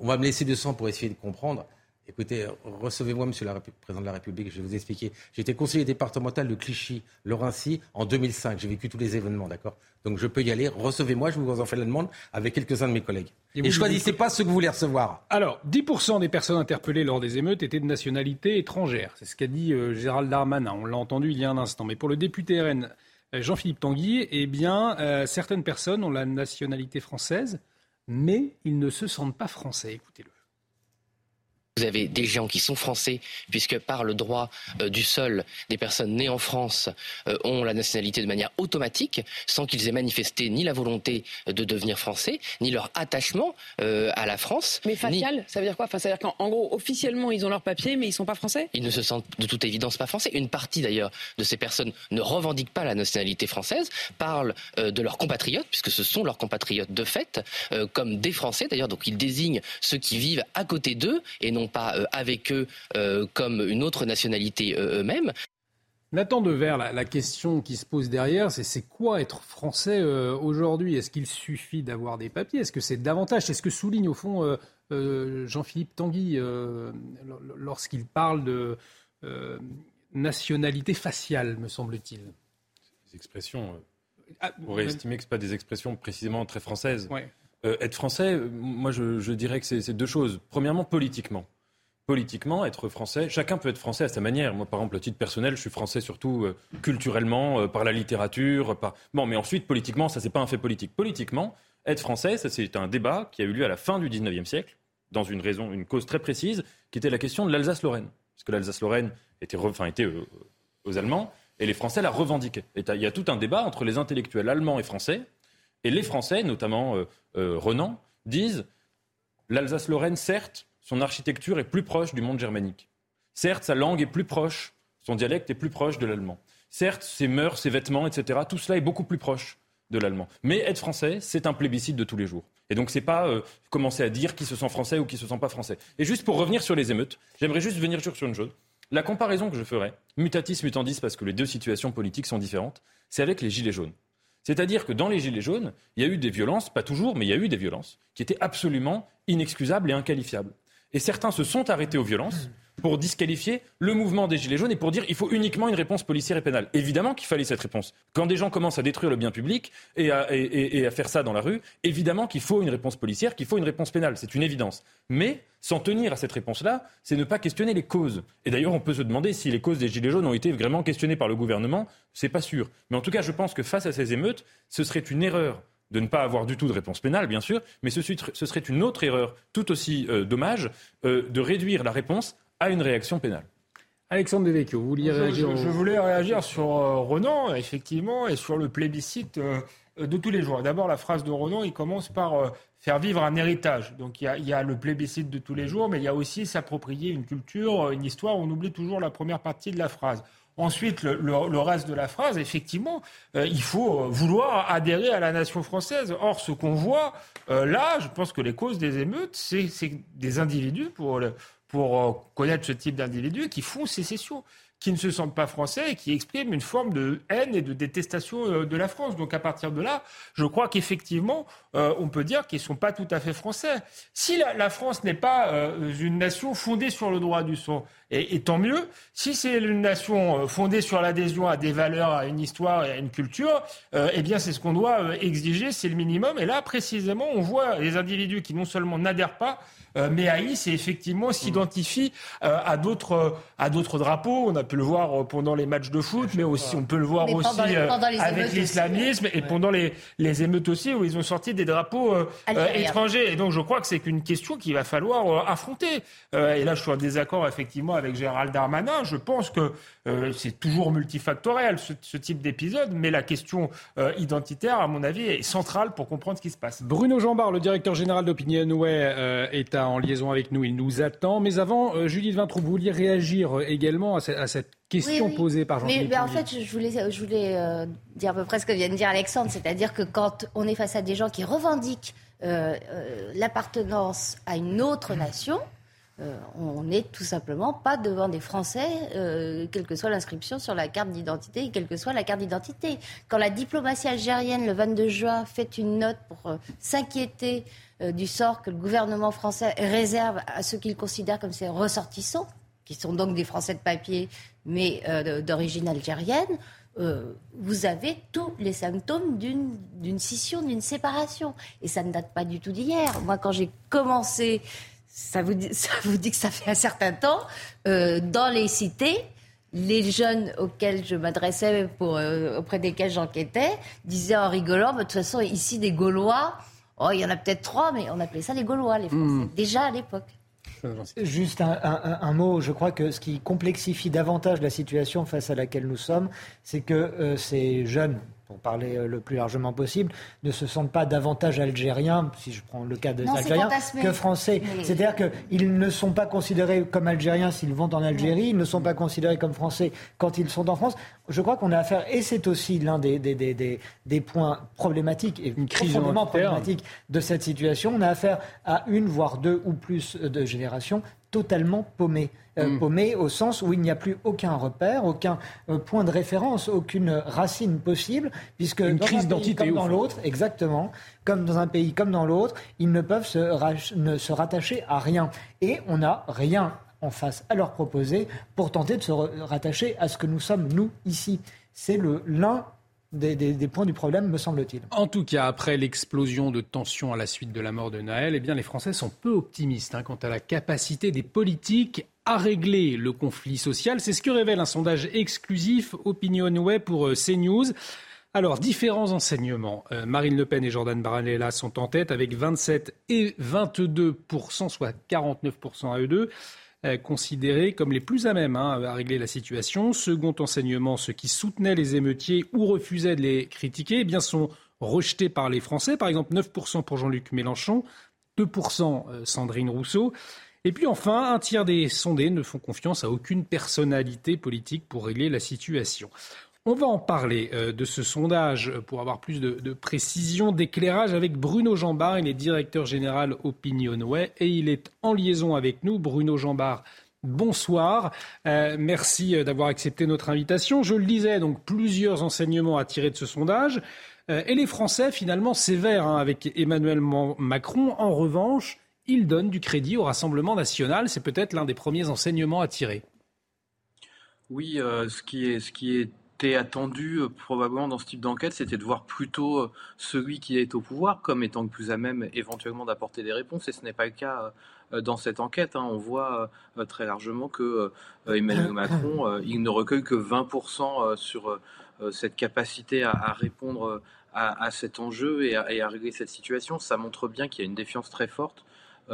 on va me laisser du sang pour essayer de comprendre, Écoutez, recevez-moi, Monsieur le Président de la République, je vais vous expliquer. J'étais conseiller départemental de Clichy, Laurency, en 2005. J'ai vécu tous les événements, d'accord? Donc je peux y aller. Recevez-moi, je vous en fais la demande avec quelques-uns de mes collègues. Et, ne choisissez pas ceux que vous voulez recevoir. Alors, 10% des personnes interpellées lors des émeutes étaient de nationalité étrangère. C'est ce qu'a dit euh, Gérald Darmanin. On l'a entendu il y a un instant. Mais pour le député RN euh, Jean-Philippe Tanguy, eh bien, euh, certaines personnes ont la nationalité française, mais ils ne se sentent pas français. Écoutez-le. Vous avez des gens qui sont français, puisque par le droit euh, du sol, des personnes nées en France euh, ont la nationalité de manière automatique, sans qu'ils aient manifesté ni la volonté de devenir français, ni leur attachement euh, à la France. Mais facial, ça veut dire quoi? Enfin, Ça veut dire qu'en gros, officiellement, ils ont leur papier, mais ils ne sont pas français? Ils ne se sentent de toute évidence pas français. Une partie d'ailleurs de ces personnes ne revendiquent pas la nationalité française, parlent de leurs compatriotes, puisque ce sont leurs compatriotes de fait, comme des Français d'ailleurs, donc ils désignent ceux qui vivent à côté d'eux et non pas euh, avec eux euh, comme une autre nationalité euh, eux-mêmes. Nathan Devers, la, la question qui se pose derrière, c'est c'est quoi être français aujourd'hui? Est-ce qu'il suffit d'avoir des papiers? Est-ce que c'est davantage? C'est ce que souligne au fond Jean-Philippe Tanguy lorsqu'il parle de nationalité faciale, me semble-t-il. Des expressions. Ah, on pourrait estimer que ce pas des expressions précisément très françaises. être français, moi je, je dirais que c'est deux choses. Premièrement, politiquement politiquement, être français, chacun peut être français à sa manière. Moi, par exemple, à titre personnel, je suis français surtout euh, culturellement, euh, par la littérature. Par... Bon, mais ensuite, politiquement, ça, c'est pas un fait politique. Politiquement, être français, ça, c'est un débat qui a eu lieu à la fin du 19e siècle, dans une raison, une cause très précise, qui était la question de l'Alsace-Lorraine. Parce que l'Alsace-Lorraine était, enfin, était euh, aux Allemands, et les Français la revendiquaient. Il y a tout un débat entre les intellectuels allemands et français, et les Français, notamment Renan, disent l'Alsace-Lorraine, certes, son architecture est plus proche du monde germanique. Certes, sa langue est plus proche, son dialecte est plus proche de l'allemand. Certes, ses mœurs, ses vêtements, etc., tout cela est beaucoup plus proche de l'allemand. Mais être français, c'est un plébiscite de tous les jours. Et donc, c'est pas euh, commencer à dire qui se sent français ou qui se sent pas français. Et juste pour revenir sur les émeutes, j'aimerais juste venir sur une chose. La comparaison que je ferai, mutatis mutandis, parce que les deux situations politiques sont différentes, c'est avec les Gilets jaunes. C'est-à-dire que dans les Gilets jaunes, il y a eu des violences, pas toujours, mais il y a eu des violences, qui étaient absolument inexcusables et inqualifiables. Et certains se sont arrêtés aux violences pour disqualifier le mouvement des Gilets jaunes et pour dire qu'il faut uniquement une réponse policière et pénale. Évidemment qu'il fallait cette réponse. Quand des gens commencent à détruire le bien public et à, et, à faire ça dans la rue, évidemment qu'il faut une réponse policière, qu'il faut une réponse pénale. C'est une évidence. Mais s'en tenir à cette réponse-là, c'est ne pas questionner les causes. Et d'ailleurs, on peut se demander si les causes des Gilets jaunes ont été vraiment questionnées par le gouvernement. C'est pas sûr. Mais en tout cas, je pense que face à ces émeutes, ce serait une erreur de ne pas avoir du tout de réponse pénale, bien sûr, mais ce, serait une autre erreur tout aussi euh, dommage euh, de réduire la réponse à une réaction pénale. Alexandre Devecchio, vous vouliez réagir je, voulais réagir sur euh, Ronan, effectivement, et sur le plébiscite de tous les jours. D'abord, la phrase de Ronan, il commence par faire vivre un héritage. Donc il y, a, il y, a, le plébiscite de tous les jours, mais il y a aussi s'approprier une culture, une histoire. On oublie toujours la première partie de la phrase. Ensuite, le, reste de la phrase, effectivement, euh, il faut euh, vouloir adhérer à la nation française. Or, ce qu'on voit euh, là, je pense que les causes des émeutes, c'est des individus, pour, pour connaître ce type d'individus, qui font sécession qui ne se sentent pas français et qui expriment une forme de haine et de détestation euh, de la France. Donc à partir de là, je crois qu'effectivement, euh, on peut dire qu'ils ne sont pas tout à fait français. Si la, France n'est pas euh, une nation fondée sur le droit du son, et, tant mieux, si c'est une nation fondée sur l'adhésion à des valeurs, à une histoire et à une culture, eh bien c'est ce qu'on doit exiger, c'est le minimum. Et là, précisément, on voit les individus qui non seulement n'adhèrent pas, euh, mais Haïs effectivement s'identifie euh, à d'autres euh, à d'autres drapeaux. On a pu le voir pendant les matchs de foot, mais aussi on peut le voir aussi avec l'islamisme et pendant les, les émeutes aussi où ils ont sorti des drapeaux étrangers. Et donc je crois que c'est une question qu'il va falloir affronter. et là, je suis en désaccord effectivement avec Gérald Darmanin. Je pense que c'est toujours multifactoriel ce, ce type d'épisode, mais la question identitaire, à mon avis, est centrale pour comprendre ce qui se passe. Bruno Jambard, le directeur général d'Opinionway, est à en liaison avec nous. Il nous attend. Mais avant, euh, Judith Vintrou, vous vouliez réagir euh, également à cette, question posée par Jean-Philippe Mais, en fait, je voulais, je voulais euh, dire à peu près ce que vient de dire Alexandre, c'est-à-dire que quand on est face à des gens qui revendiquent l'appartenance à une autre nation, on n'est tout simplement pas devant des Français, quelle que soit l'inscription sur la carte d'identité et quelle que soit la carte d'identité. Quand la diplomatie algérienne, le 22 juin, fait une note pour s'inquiéter euh, du sort que le gouvernement français réserve à ceux qu'il considère comme ses ressortissants, qui sont donc des Français de papier, mais euh, d'origine algérienne, euh, vous avez tous les symptômes d'une scission, d'une séparation. Et ça ne date pas du tout d'hier. Moi, quand j'ai commencé, ça vous, dit, ça vous dit que ça fait un certain temps, dans les cités, les jeunes auxquels je m'adressais, auprès desquels j'enquêtais, disaient en rigolant, de toute façon, ici, des Gaulois, Oh, il y en a peut-être trois, mais on appelait ça les Gaulois, les Français, hmm. déjà à l'époque. Juste un, mot, je crois que ce qui complexifie davantage la situation face à laquelle nous sommes, c'est que ces jeunes pour parler euh, le plus largement possible, ne se sentent pas davantage algériens, si je prends le cas des Algériens, que français. C'est-à-dire qu'ils ne sont pas considérés comme algériens s'ils vont en Algérie, ils ne sont pas considérés comme français quand ils sont en France. Je crois qu'on a affaire, et c'est aussi l'un des, des, des, des, points problématiques et une crise problématique de cette situation, on a affaire à une, voire deux ou plus de générations totalement paumées. Euh, mm. paumé au sens où il n'y a plus aucun repère, aucun euh, point de référence, aucune racine possible, puisque Une crise d'identité comme dans l'autre, exactement, comme dans un pays comme dans l'autre, ils ne peuvent se, ne se rattacher à rien. Et on n'a rien en face à leur proposer pour tenter de se rattacher à ce que nous sommes, nous, ici. C'est l'un des, points du problème, me semble-t-il. En tout cas, après l'explosion de tensions à la suite de la mort de Naël, eh bien, les Français sont peu optimistes hein, quant à la capacité des politiques à régler le conflit social. C'est ce que révèle un sondage exclusif OpinionWay pour euh, CNews. Alors, différents enseignements. Euh, Marine Le Pen et Jordan Baranella sont en tête avec 27 et 22% soit 49 à eux deux. Euh, considérés comme les plus à même hein, à régler la situation. Second enseignement, ceux qui soutenaient les émeutiers ou refusaient de les critiquer eh bien, sont rejetés par les Français. Par exemple, 9% pour Jean-Luc Mélenchon, 2% euh, Sandrine Rousseau. Et puis enfin, un tiers des sondés ne font confiance à aucune personnalité politique pour régler la situation. On va en parler euh, de ce sondage pour avoir plus de, précision, d'éclairage avec Bruno Jambard. Il est directeur général Opinionway et il est en liaison avec nous. Bruno Jambard, bonsoir. Euh, merci euh, d'avoir accepté notre invitation. Je le disais, donc plusieurs enseignements à tirer de ce sondage. et les Français, finalement, sévèrent hein, avec Emmanuel Macron. En revanche, ils donnent du crédit au Rassemblement national. C'est peut-être l'un des premiers enseignements à tirer. Oui, ce, qui est, ce qui était attendu euh, probablement dans ce type d'enquête, c'était de voir plutôt euh, celui qui est au pouvoir comme étant le plus à même éventuellement d'apporter des réponses, et ce n'est pas le cas euh, dans cette enquête. Hein. On voit très largement que Emmanuel Macron, il ne recueille que 20% sur cette capacité à, répondre à, cet enjeu et à, et à, régler cette situation. Ça montre bien qu'il y a une défiance très forte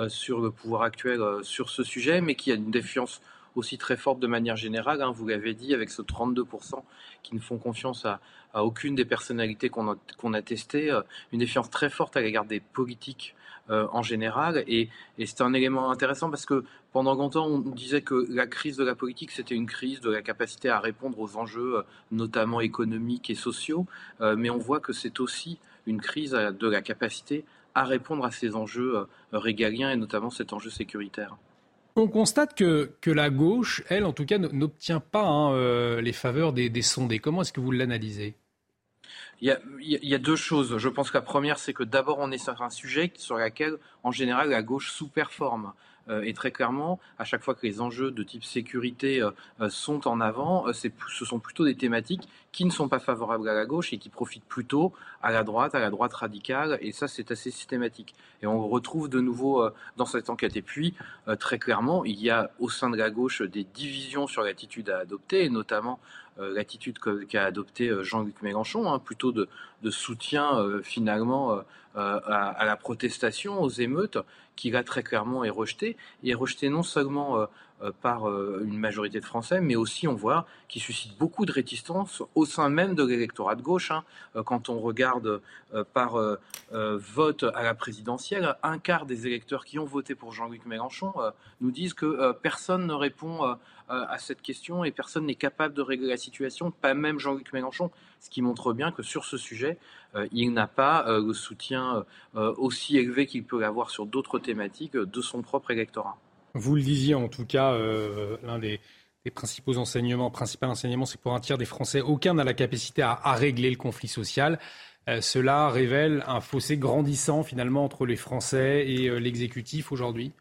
sur le pouvoir actuel sur ce sujet, mais qu'il y a une défiance aussi très forte de manière générale. Hein, vous l'avez dit, avec ce 32% qui ne font confiance à, aucune des personnalités qu'on a, a testées, euh, une défiance très forte à l'égard des politiques euh, en général. Et, c'est un élément intéressant parce que pendant longtemps, on disait que la crise de la politique, c'était une crise de la capacité à répondre aux enjeux, euh, notamment économiques et sociaux. mais on voit que c'est aussi une crise de la capacité à répondre à ces enjeux régaliens et notamment cet enjeu sécuritaire. On constate que, que la gauche, elle, en tout cas, n'obtient pas hein, euh, les faveurs des, des sondés. Comment est-ce que vous l'analysez? Il y, a, il y, a, deux choses. Je pense que la première, c'est que d'abord, on est sur un sujet sur lequel, en général, la gauche sous-performe. Euh, et très clairement, à chaque fois que les enjeux de type sécurité euh, euh, sont en avant, ce sont plutôt des thématiques qui ne sont pas favorables à la gauche et qui profitent plutôt à la droite, à la droite radicale, et ça c'est assez systématique. Et on retrouve de nouveau dans cette enquête. Et puis, très clairement, il y a au sein de la gauche des divisions sur l'attitude à adopter, et notamment l'attitude qu'a adoptée Jean-Luc Mélenchon, hein, plutôt de, soutien finalement à, la protestation, aux émeutes, qui là très clairement est rejeté, et est rejeté non seulement euh, euh, par euh, une majorité de Français, mais aussi on voit qu'il suscite beaucoup de résistance au sein même de l'électorat de gauche. Hein. Quand on regarde par vote à la présidentielle, un quart des électeurs qui ont voté pour Jean-Luc Mélenchon nous disent que personne ne répond à cette question et personne n'est capable de régler la situation, pas même Jean-Luc Mélenchon, ce qui montre bien que sur ce sujet, il n'a pas le soutien aussi élevé qu'il peut l'avoir sur d'autres thématiques de son propre électorat. Vous le disiez en tout cas, euh, l'un des, principaux enseignements, principal enseignement, c'est pour un tiers des Français, aucun n'a la capacité à, régler le conflit social. Euh, cela révèle un fossé grandissant finalement entre les Français et euh, l'exécutif aujourd'hui.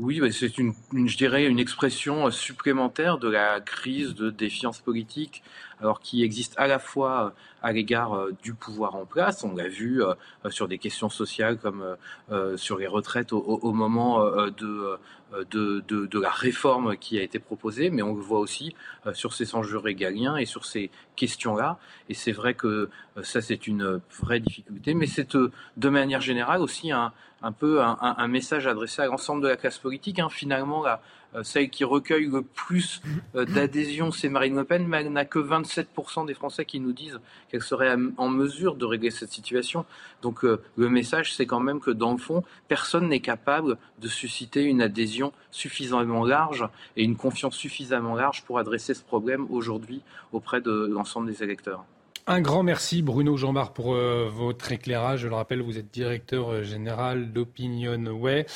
Oui, c'est une, je dirais, une expression supplémentaire de la crise de défiance politique, alors qui existe à la fois à l'égard euh, du pouvoir en place. On l'a vu euh, sur des questions sociales comme euh, sur les retraites au, moment de, de, de, la réforme qui a été proposée, mais on le voit aussi sur ces enjeux régaliens et sur ces questions-là. Et c'est vrai que ça, c'est une vraie difficulté, mais c'est de manière générale aussi un, un peu un, message adressé à l'ensemble de la classe politique. Hein. Finalement, euh, celle qui recueille le plus euh, d'adhésion, c'est Marine Le Pen, mais elle n'a que 27% des Français qui nous disent qu'elle serait en mesure de régler cette situation. Donc euh, le message, c'est quand même que dans le fond, personne n'est capable de susciter une adhésion suffisamment large et une confiance suffisamment large pour adresser ce problème aujourd'hui auprès de l'ensemble des électeurs. Un grand merci Bruno Jean-Marc pour votre éclairage. Je le rappelle, vous êtes directeur général d'Opinion Way.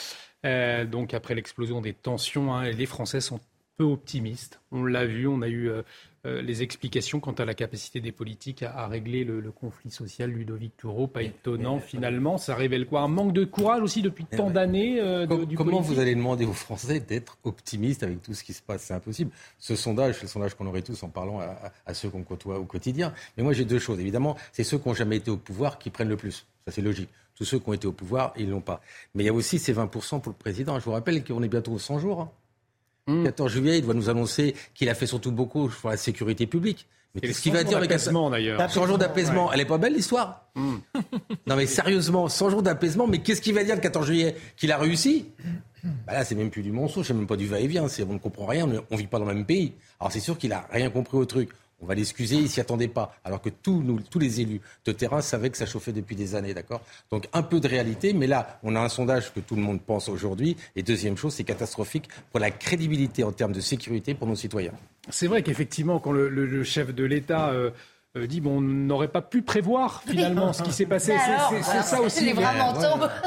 Euh, donc après l'explosion des tensions, hein, les Français sont peu optimistes. On l'a vu, on a eu euh, euh, les explications quant à la capacité des politiques à, régler le, conflit social. Ludovic Toureau, pas étonnant finalement. Ça révèle quoi? Un manque de courage aussi depuis tant d'années Comment vous allez demander aux Français d'être optimistes avec tout ce qui se passe? C'est impossible. Ce sondage, c'est le sondage qu'on aurait tous en parlant à, à ceux qu'on côtoie au quotidien. Mais moi j'ai deux choses. Évidemment, c'est ceux qui n'ont jamais été au pouvoir qui prennent le plus. Ça c'est logique. Tous ceux qui ont été au pouvoir, ils ne l'ont pas. Mais il y a aussi ces 20% pour le président. Je vous rappelle qu'on est bientôt aux 100 jours. Le hein. 14 hmm. juillet, il doit nous annoncer qu'il a fait surtout beaucoup pour la sécurité publique. Mais qu'est-ce qu'il va dire avec 100 jours d'apaisement. Elle est pas belle l'histoire hmm. Non mais sérieusement, 100 jours d'apaisement, mais qu'est-ce qu'il va dire le 14 juillet Qu'il a réussi? Bah là, c'est même plus du mensonge, c'est même pas du va-et-vient, on ne comprend rien, on ne vit pas dans le même pays. Alors c'est sûr qu'il a rien compris au truc. On va l'excuser, il s'y attendait pas. Alors que tous, les élus de terrain savaient que ça chauffait depuis des années, d'accord? Donc un peu de réalité, mais là, on a un sondage que tout le monde pense aujourd'hui. Et deuxième chose, c'est catastrophique pour la crédibilité en termes de sécurité pour nos citoyens. C'est vrai qu'effectivement, quand le, chef de l'État euh, euh, dit bon, on n'aurait pas pu prévoir finalement ce qui s'est passé. C'est ça aussi.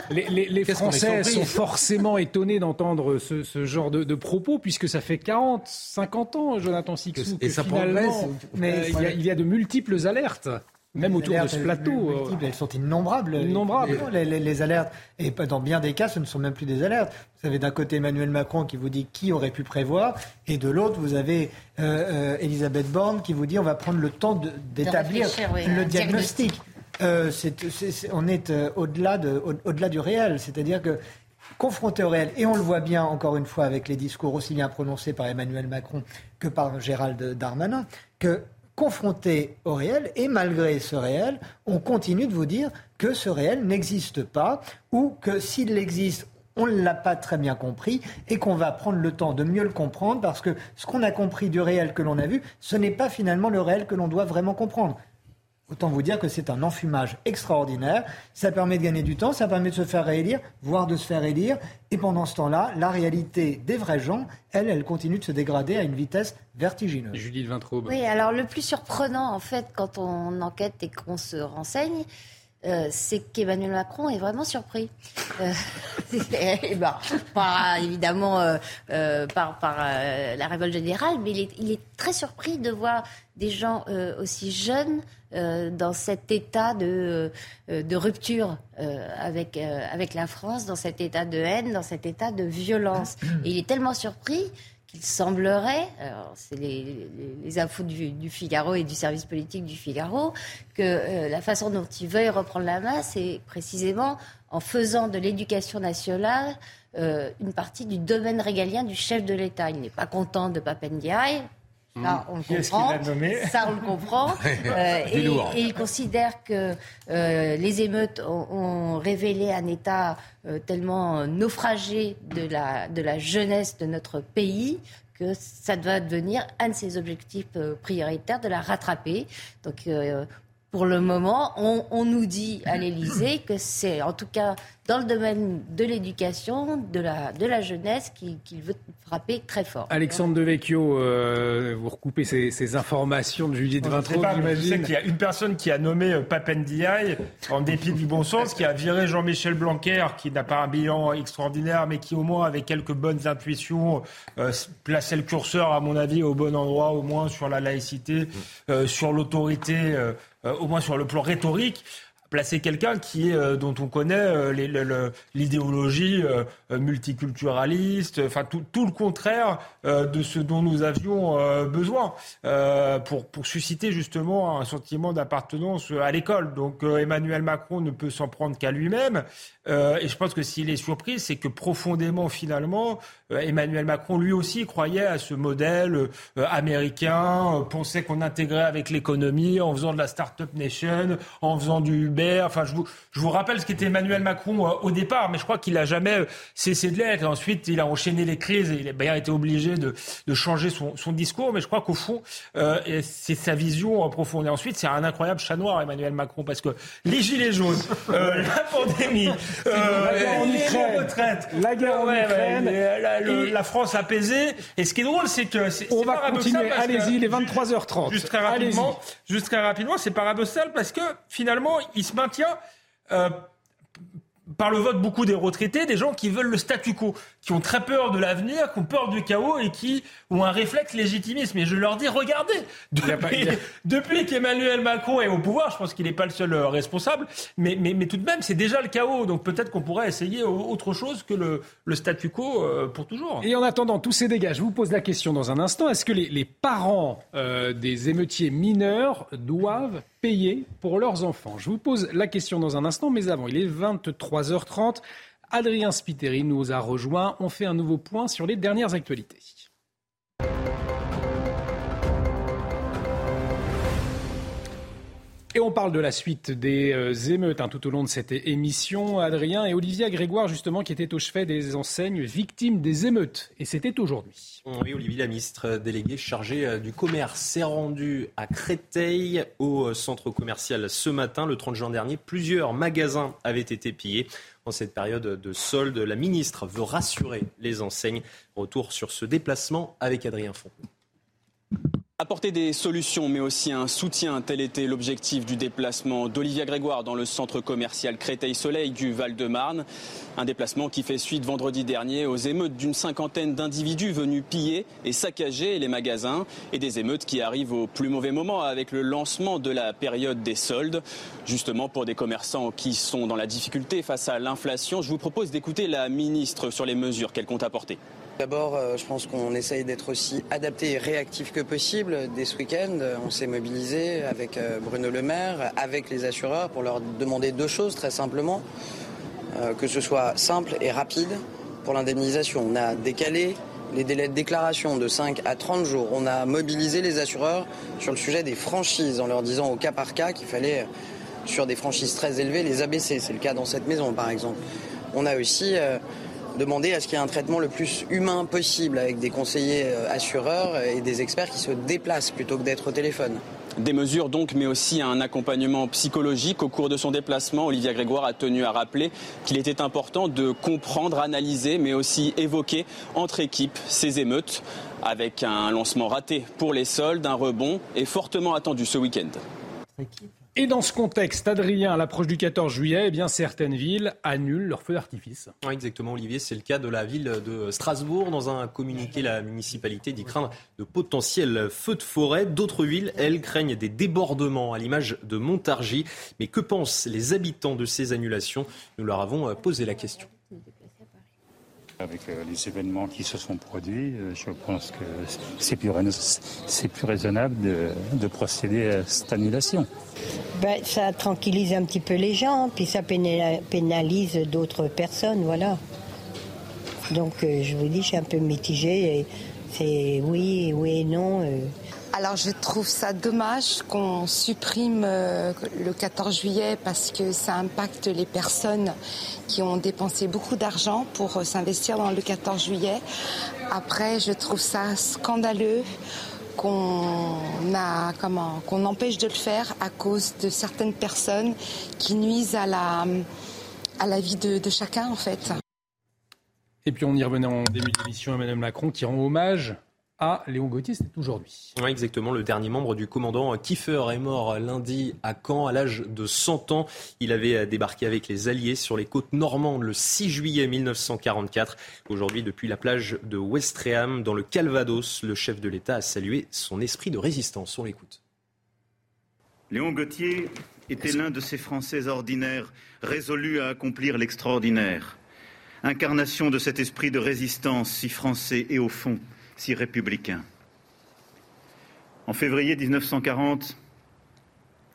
Les, Français sont forcément étonnés d'entendre ce, genre de, propos puisque ça fait 40, 50 ans, Jonathan Sixou, que finalement, mais euh, il y, a de multiples alertes même autour de ce plateau. Euh, elles sont innombrables. Innombrables. Les, alertes. Et dans bien des cas, ce ne sont même plus des alertes. Vous avez d'un côté Emmanuel Macron qui vous dit qui aurait pu prévoir, et de l'autre, vous avez euh, euh, Elisabeth Borne qui vous dit on va prendre le temps d'établir le diagnostic. on est au-delà de, au, delà du réel. C'est-à-dire que confronté au réel, et on le voit bien encore une fois avec les discours aussi bien prononcés par Emmanuel Macron que par Gérald Darmanin, que confronté au réel et malgré ce réel, on continue de vous dire que ce réel n'existe pas ou que s'il existe, on ne l'a pas très bien compris et qu'on va prendre le temps de mieux le comprendre parce que ce qu'on a compris du réel que l'on a vu, ce n'est pas finalement le réel que l'on doit vraiment comprendre. Autant vous dire que c'est un enfumage extraordinaire. Ça permet de gagner du temps, ça permet de se faire réélire, voire de se faire élire. Et pendant ce temps-là, la réalité des vrais gens, elle, elle continue de se dégrader à une vitesse vertigineuse. Judith Vintraube. Oui, alors le plus surprenant, en fait, quand on enquête et qu'on se renseigne, euh, c'est qu'Emmanuel Macron est vraiment surpris. Euh, ben, pas évidemment euh, par, par la révolte générale, mais il est, il est, très surpris de voir des gens aussi jeunes dans cet état de, de rupture avec, avec la France, dans cet état de haine, dans cet état de violence. Et il est tellement surpris qu'il semblerait, c'est les, les, infos du, du, Figaro et du service politique du Figaro, que euh, la façon dont il veuille reprendre la main, c'est précisément en faisant de l'éducation nationale euh, une partie du domaine régalien du chef de l'État. Il n'est pas content de Papendiaï, ça, on le comprend. Ça, on le comprend. et, il considère que euh, les émeutes ont, révélé un état euh, tellement naufragé de la, de la jeunesse de notre pays que ça doit devenir un de ses objectifs euh, prioritaires de la rattraper. Donc, pour le moment, on, nous dit à l'Élysée que c'est, en tout cas, dans le domaine de l'éducation, de la, de la jeunesse, qu'il veut frapper très fort. Alexandre Devecchio, euh, vous recoupez ces, informations de Judith Vintraud, j'imagine. Je sais qu'il y a une personne qui a nommé euh, Papendiaï, en dépit du bon sens, qui a viré Jean-Michel Blanquer, qui n'a pas un bilan extraordinaire, mais qui au moins, avec quelques bonnes intuitions, euh, plaçait le curseur, à mon avis, au bon endroit, au moins sur la laïcité, sur l'autorité euh, au moins sur le plan rhétorique, placer quelqu'un qui est euh, dont on connaît euh, l'idéologie multiculturaliste, enfin tout, tout, le contraire de ce dont nous avions besoin pour, pour susciter justement un sentiment d'appartenance à l'école. Donc Emmanuel Macron ne peut s'en prendre qu'à lui-même. Et je pense que s'il est surpris, c'est que profondément finalement, Emmanuel Macron lui aussi croyait à ce modèle américain, pensait qu'on intégrait avec l'économie en faisant de la start-up nation, en faisant du Hubert. Enfin, je vous, je vous rappelle ce qu'était Emmanuel Macron au départ, mais je crois qu'il n'a jamais cessé de l'être. Ensuite, il a enchaîné les crises et il a bien été obligé de, de changer son, son, discours. Mais je crois qu'au fond, c'est sa vision profonde. Et ensuite, c'est un incroyable chat noir, Emmanuel Macron, parce que les gilets jaunes, la pandémie, la guerre en Ukraine, la guerre en Ukraine, la, France apaisée. Et ce qui est drôle, c'est que on va continuer. Allez-y, il est 23h30. Juste très rapidement, juste très rapidement, c'est paradoxal parce que finalement, il se maintient. Euh, par le vote beaucoup des retraités, des gens qui veulent le statu quo, qui ont très peur de l'avenir, qui ont peur du chaos et qui ont un réflexe légitimiste. Mais je leur dis, regardez, depuis, qu'Emmanuel Macron est au pouvoir, je pense qu'il n'est pas le seul euh, responsable, mais, mais, mais tout de même, c'est déjà le chaos. Donc peut-être qu'on pourrait essayer autre chose que le, le statu quo euh, pour toujours. Et en attendant tous ces dégâts, je vous pose la question dans un instant, est-ce que les, les parents euh, des émeutiers mineurs doivent payer pour leurs enfants Je vous pose la question dans un instant, mais avant, il est 23h30. Adrien Spiteri nous a rejoint. On fait un nouveau point sur les dernières actualités. Et on parle de la suite des euh, émeutes hein, tout au long de cette émission. Adrien et Olivier Grégoire, justement, qui étaient au chevet des enseignes victimes des émeutes. Et c'était aujourd'hui. Oui, Olivier, la ministre déléguée chargée euh, du commerce, s'est rendue à Créteil, au euh, centre commercial, ce matin, le 30 juin dernier. Plusieurs magasins avaient été pillés. En cette période de solde, la ministre veut rassurer les enseignes. Retour sur ce déplacement avec Adrien Font. Apporter des solutions, mais aussi un soutien, tel était l'objectif du déplacement d'Olivia Grégoire dans le centre commercial Créteil-Soleil du Val-de-Marne. Un déplacement qui fait suite vendredi dernier aux émeutes d'une cinquantaine d'individus venus piller et saccager les magasins et des émeutes qui arrivent au plus mauvais moment avec le lancement de la période des soldes. Justement, pour des commerçants qui sont dans la difficulté face à l'inflation, je vous propose d'écouter la ministre sur les mesures qu'elle compte apporter. D'abord, euh, je pense qu'on essaye d'être aussi adapté et réactif que possible. Dès ce week-end, on s'est mobilisé avec euh, Bruno Le Maire, avec les assureurs, pour leur demander deux choses très simplement. Euh, que ce soit simple et rapide pour l'indemnisation. On a décalé les délais de déclaration de 5 à 30 jours. On a mobilisé les assureurs sur le sujet des franchises en leur disant au cas par cas qu'il fallait, sur des franchises très élevées, les abaisser. C'est le cas dans cette maison, par exemple. On a aussi demander à ce qu'il y ait un traitement le plus humain possible avec des conseillers euh, assureurs et des experts qui se déplacent plutôt que d'être au téléphone. Des mesures donc, mais aussi un accompagnement psychologique. Au cours de son déplacement, Olivia Grégoire a tenu à rappeler qu'il était important de comprendre, analyser, mais aussi évoquer entre équipes ces émeutes, avec un lancement raté pour les soldes, un rebond est fortement attendu ce week-end. Et dans ce contexte, Adrien, à l'approche du 14 juillet, eh bien, certaines villes annulent leur feu d'artifice. exactement, Olivier. C'est le cas de la ville de Strasbourg. Dans un communiqué, la municipalité dit craindre de potentiels feux de forêt. D'autres villes, elles, craignent des débordements, à l'image de Montargis. Mais que pensent les habitants de ces annulations? Nous leur avons posé la question. Avec euh, les événements qui se sont produits, euh, je pense que c'est plus, raisonnable de, procéder à cette annulation. Ben, ça tranquillise un petit peu les gens, puis ça pénalise d'autres personnes, voilà. Donc euh, je vous dis, je suis un peu mitigée. C'est oui, oui et non. Alors je trouve ça dommage qu'on supprime euh, le 14 juillet parce que ça impacte les personnes qui ont dépensé beaucoup d'argent pour euh, s'investir dans le 14 juillet. Après, je trouve ça scandaleux qu'on a comment qu'on empêche de le faire à cause de certaines personnes qui nuisent à la à la vie de, de chacun en fait. Et puis on y revenait en début d'émission à Madame Macron qui rend hommage à Léon Gauthier, c'est aujourd'hui. Oui, exactement. Le dernier membre du commandant Kiefer est mort lundi à Caen à l'âge de 100 ans. Il avait débarqué avec les Alliés sur les côtes normandes le 6 juillet 1944. Aujourd'hui, depuis la plage de Westreham, dans le Calvados, le chef de l'État a salué son esprit de résistance. On l'écoute. Léon Gauthier était l'un de ces Français ordinaires, résolus à accomplir l'extraordinaire. Incarnation de cet esprit de résistance si français et au fond si républicain. En février 1940,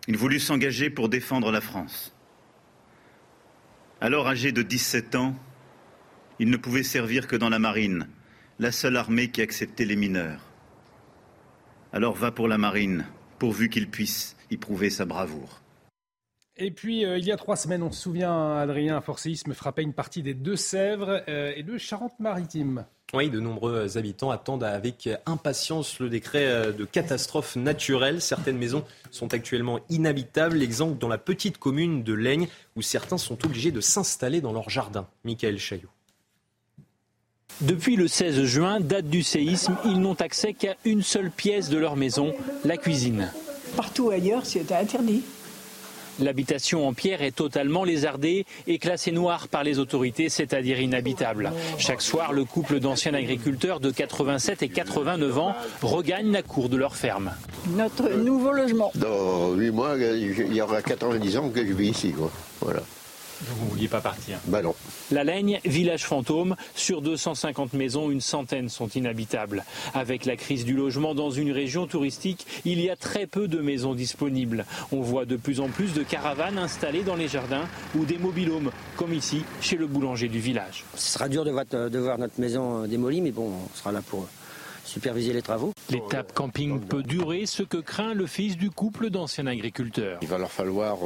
il voulut s'engager pour défendre la France. Alors âgé de 17 ans, il ne pouvait servir que dans la marine, la seule armée qui acceptait les mineurs. Alors va pour la marine, pourvu qu'il puisse y prouver sa bravoure. Et puis, euh, il y a trois semaines, on se souvient, Adrien, un forcéisme frappait une partie des Deux-Sèvres euh, et de Charente-Maritime. Oui, de nombreux habitants attendent avec impatience le décret euh, de catastrophe naturelle. Certaines maisons sont actuellement inhabitables. Exemple dans la petite commune de Laigne, où certains sont obligés de s'installer dans leur jardin. Michael Chaillot. Depuis le 16 juin, date du séisme, ils n'ont accès qu'à une seule pièce de leur maison, la cuisine. Partout ailleurs, c'était interdit. L'habitation en pierre est totalement lézardée et classée noire par les autorités, c'est-à-dire inhabitable. Chaque soir, le couple d'anciens agriculteurs de 87 et 89 ans regagne la cour de leur ferme. Notre nouveau logement. Dans 8 mois, il y aura 90 ans que je vis ici. Voilà. Vous ne vouliez pas partir Bah non. La Laigne, village fantôme, sur 250 maisons, une centaine sont inhabitables. Avec la crise du logement dans une région touristique, il y a très peu de maisons disponibles. On voit de plus en plus de caravanes installées dans les jardins ou des mobilhomes, comme ici, chez le boulanger du village. Ce sera dur de voir, notre maison démolie, mais bon, on sera là pour superviser les travaux. L'étape camping peut durer, ce que craint le fils du couple d'anciens agriculteurs. Il va leur falloir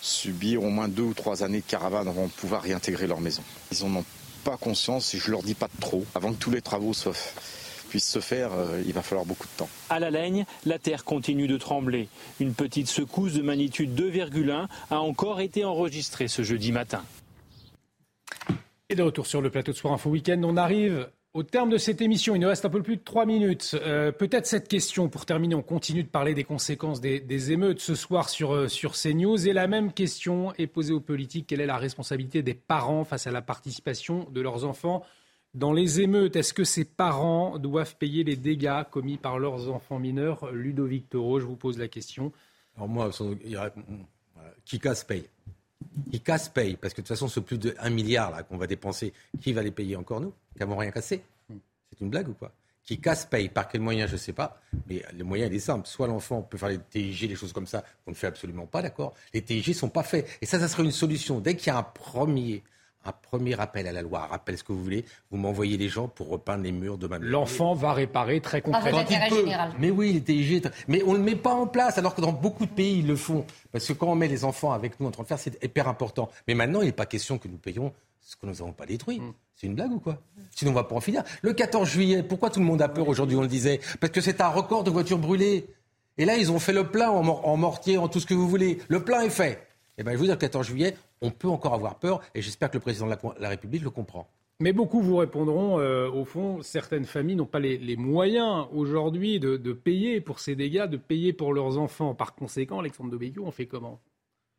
subir au moins deux ou trois années de caravane avant de pouvoir réintégrer leur maison. Ils n'en ont pas conscience et je leur dis pas de trop. Avant que tous les travaux puissent se faire, euh, il va falloir beaucoup de temps. À la Laigne, la terre continue de trembler. Une petite secousse de magnitude 2,1 a encore été enregistrée ce jeudi matin. Et de retour sur le plateau de Soir Info Week-end, on arrive au terme de cette émission, il nous reste un peu plus de trois minutes. Euh, peut-être cette question pour terminer. On continue de parler des conséquences des, émeutes ce soir sur, euh, sur CNews. Et la même question est posée aux politiques. Quelle est la responsabilité des parents face à la participation de leurs enfants dans les émeutes? Est-ce que ces parents doivent payer les dégâts commis par leurs enfants mineurs? Ludovic Toro, je vous pose la question. Alors moi, qui casse paye. Qui casse paye, parce que de toute façon, ce plus de 1 milliard qu'on va dépenser, qui va les payer encore nous, qui n'avons rien cassé C'est une blague ou quoi? Qui casse paye, par quel moyen, je ne sais pas, mais le moyen il est simple. Soit l'enfant peut faire les TIG, les choses comme ça, qu'on ne fait absolument pas, d'accord? Les TIG ne sont pas faits. Et ça, ça serait une solution. Dès qu'il y a un premier un premier appel à la loi, rappel ce que vous voulez, vous m'envoyez les gens pour repeindre les murs de ma. L'enfant va réparer très concrètement. Mais oui, il était Mais on ne le met pas en place, alors que dans beaucoup de pays, ils le font. Parce que quand on met les enfants avec nous en train de faire, c'est hyper important. Mais maintenant, il n'est pas question que nous payons ce que nous n'avons pas détruit. Mm. C'est une blague ou quoi? Sinon, on ne va pas en finir. Le 14 juillet, pourquoi tout le monde a peur aujourd'hui, on le disait? Parce que c'est un record de voitures brûlées. Et là, ils ont fait le plein en, en mortier, en tout ce que vous voulez. Le plein est fait. Eh bien, je vous dis, le 14 juillet, on peut encore avoir peur et j'espère que le président de la, République le comprend. Mais beaucoup vous répondront, euh, au fond, certaines familles n'ont pas les, moyens aujourd'hui de, payer pour ces dégâts, de payer pour leurs enfants. Par conséquent, Alexandre de on fait comment?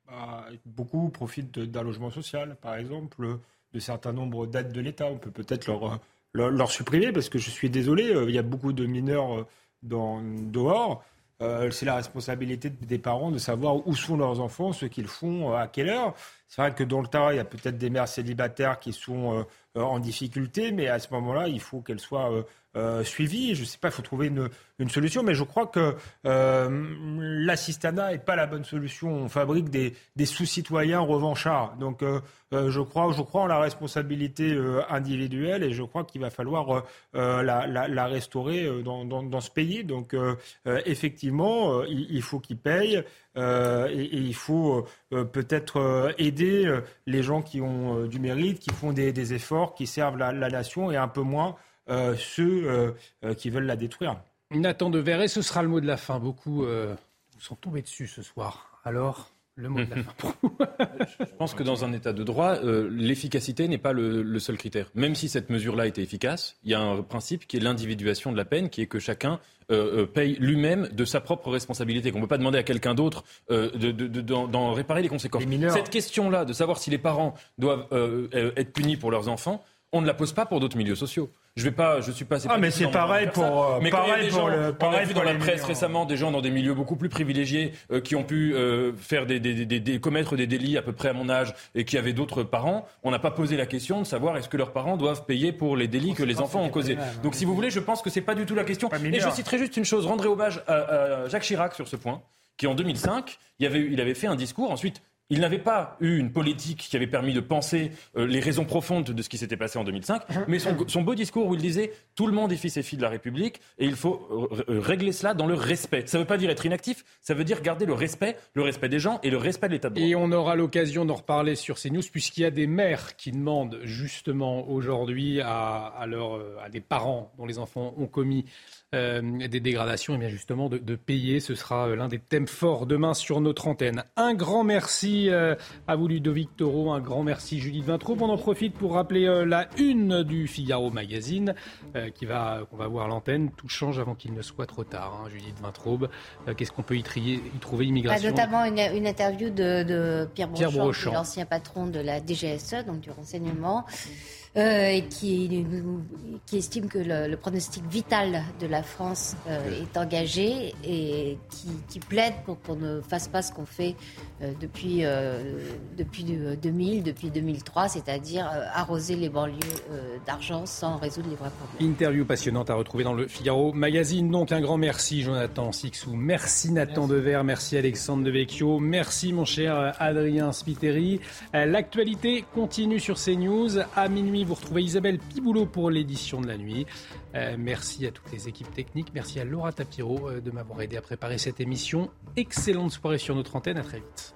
Bah, Beaucoup profitent d'un logement social, par exemple, de certains nombres d'aides de l'État. On peut peut-être leur, leur, supprimer, parce que je suis désolé, euh, il y a beaucoup de mineurs euh, dans, dehors euh, c'est la responsabilité des parents de savoir où sont leurs enfants, ce qu'ils font, euh, à quelle heure. C'est vrai que dans le tas, il y a peut-être des mères célibataires qui sont euh, en difficulté, mais à ce moment-là, il faut qu'elles soient euh, suivi. Je ne sais pas, il faut trouver une, solution, mais je crois que euh, l'assistanat n'est pas la bonne solution. On fabrique des, sous-citoyens revanchards. Donc euh, euh, je, crois, je crois en la responsabilité individuelle et je crois qu'il va falloir la, restaurer dans, ce pays. Donc effectivement, il, il, faut qu'ils payent. Euh, et, et, il faut euh, peut-être aider les gens qui ont du mérite, qui font des, efforts, qui servent la, nation, et un peu moins euh, ceux euh, euh, qui veulent la détruire. Nathan de Verret, ce sera le mot de la fin. Beaucoup vous sont tombés dessus ce soir. Alors? Le mot de la fin pour vous. Je pense que dans un état de droit, l'efficacité n'est pas le, seul critère. Même si cette mesure-là était efficace, il y a un principe qui est l'individuation de la peine, qui est que chacun paye lui-même de sa propre responsabilité, qu'on ne peut pas demander à quelqu'un d'autre d'en réparer les conséquences. Cette question-là, de savoir si les parents doivent être punis pour leurs enfants, on ne la pose pas pour d'autres milieux sociaux. Je vais pas, je suis pas. Ah, mais c'est pareil pour. Euh, mais pareil pour le. Pareil on a vu dans la presse récemment des gens dans des milieux beaucoup plus privilégiés euh, qui ont pu euh, faire des, des, des, commettre des délits à peu près à mon âge et qui avaient d'autres parents. On n'a pas posé la question de savoir est-ce que leurs parents doivent payer pour les délits que les enfants ont causés. Donc, si vous voulez, je pense que c'est pas du tout la question. Et je citerai juste une chose. Rendrez hommage à, à Jacques Chirac sur ce point, qui en 2005, il avait, il avait fait un discours. Ensuite, Il n'avait pas eu une politique qui avait permis de penser euh, les raisons profondes de ce qui s'était passé en 2005, mais son, beau discours où il disait tout le monde est fils et fille de la République et il faut euh, régler cela dans le respect. Ça ne veut pas dire être inactif, ça veut dire garder le respect, le respect des gens et le respect de l'État de droit. Et on aura l'occasion d'en reparler sur CNews puisqu'il y a des mères qui demandent justement aujourd'hui à, à, à des parents dont les enfants ont commis euh, des dégradations, et bien justement de, payer. Ce sera euh, l'un des thèmes forts demain sur notre antenne. Un grand merci euh, à vous Ludovic Toro, un grand merci Judith Vintraube. On en profite pour rappeler la une du Figaro Magazine qui va qu'on va voir l'antenne. Tout change avant qu'il ne soit trop tard. Hein, Judith Vintraube, qu'est-ce qu'on peut y, trier, y trouver immigration? bah, Notamment une, interview de, Pierre, Brochant, l'ancien patron de la DGSE, donc du renseignement. Euh, et qui, qui, estime que le, pronostic vital de la France euh, est engagé et qui, qui plaide pour qu'on ne fasse pas ce qu'on fait euh, depuis, depuis 2000, depuis 2003, c'est-à-dire arroser les banlieues d'argent sans résoudre les vrais problèmes. Interview passionnante à retrouver dans le Figaro Magazine. Donc un grand merci Jonathan Sixou, merci Nathan Dever, merci Alexandre Devecchio, merci mon cher Adrien Spiteri. L'actualité continue sur CNews à minuit vous retrouvez Isabelle Piboulot pour l'édition de la nuit. Euh, merci à toutes les équipes techniques. Merci à Laura Tapiro euh, de m'avoir aidé à préparer cette émission. Excellente soirée sur notre antenne. À très vite.